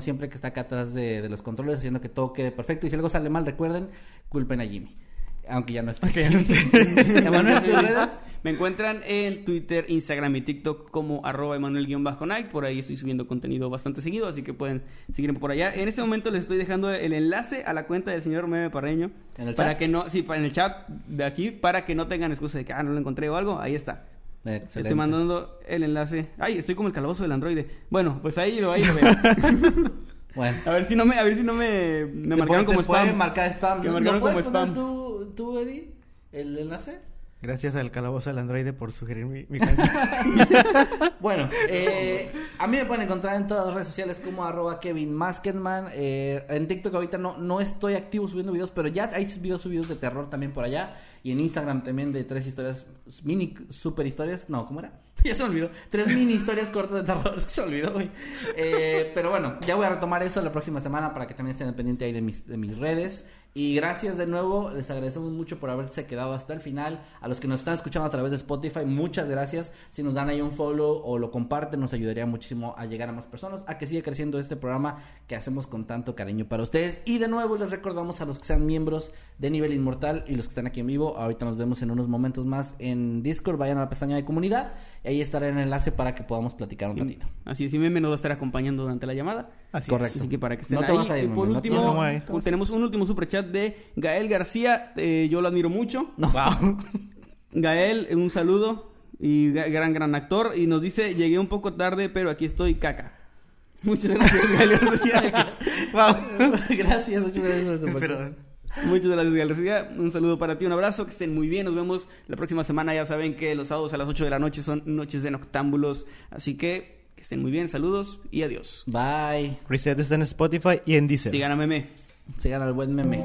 siempre que está acá atrás de, de los controles, haciendo que todo quede perfecto. Y si algo sale mal, recuerden, culpen a Jimmy. Aunque ya no esté. Ya no esté. [LAUGHS] Emanuel, ¿tus redes? Me encuentran en Twitter, Instagram y TikTok como arroba Emanuel-Night. Por ahí estoy subiendo contenido bastante seguido, así que pueden seguirme por allá. En este momento les estoy dejando el enlace a la cuenta del señor Meme Parreño. ¿En el para chat? que no, sí, para en el chat de aquí, para que no tengan excusa de que ah, no lo encontré o algo. Ahí está. Excelente. Estoy mandando el enlace. Ay, estoy como el calabozo del androide. Bueno, pues ahí lo, ahí lo veo. [LAUGHS] Bueno. A ver si no me, a ver si no me, me Te marcaron puede- como te puede spam. marcar spam. Que ¿No- marcaron ¿Lo puedes como poner tú, Eddie, el enlace? Gracias al calabozo del androide por sugerir mi, mi [LAUGHS] cuenta. [LAUGHS] Bueno, eh, a mí me pueden encontrar en todas las redes sociales como arroba Kevin Maskenman. Eh, en TikTok ahorita no, no estoy activo subiendo videos, pero ya hay videos subidos de terror también por allá. Y en Instagram también de tres historias, mini super historias. No, ¿cómo era? [LAUGHS] Ya se me olvidó. Tres mini historias cortas de terror. Es que se me olvidó, güey. Eh, pero bueno, ya voy a retomar eso la próxima semana para que también estén al pendiente ahí de mis, de mis redes. Y gracias de nuevo, les agradecemos mucho por haberse quedado hasta el final. A los que nos están escuchando a través de Spotify, muchas gracias. Si nos dan ahí un follow o lo comparten, nos ayudaría muchísimo a llegar a más personas, a que siga creciendo este programa que hacemos con tanto cariño para ustedes. Y de nuevo les recordamos a los que sean miembros de Nivel Inmortal y los que están aquí en vivo. Ahorita nos vemos en unos momentos más en Discord. Vayan a la pestaña de comunidad ahí estará el enlace para que podamos platicar un ratito. Así es, y Meme nos va a estar acompañando durante la llamada. Así Correcto. Así que para que estén No te ahí. vas a ir, y por Meme, no te- último, no tenemos un último superchat de Gael García. eh, yo lo admiro mucho. No. Wow. [LAUGHS] Gael, un saludo. Y gran, gran actor. Y nos dice, llegué un poco tarde, pero aquí estoy, caca. [LAUGHS] Muchas gracias, Gael García. wow. [LAUGHS] gracias, muchas gracias. por su Perdón. Muchas gracias, García. Un saludo para ti, un abrazo. Que estén muy bien. Nos vemos la próxima semana. Ya saben que los sábados a las 8 de la noche son noches de noctámbulos. Así que que estén muy bien. Saludos y adiós. Bye. Reset está en Spotify y en Deezer. Sigan a Meme. Sigan al buen meme.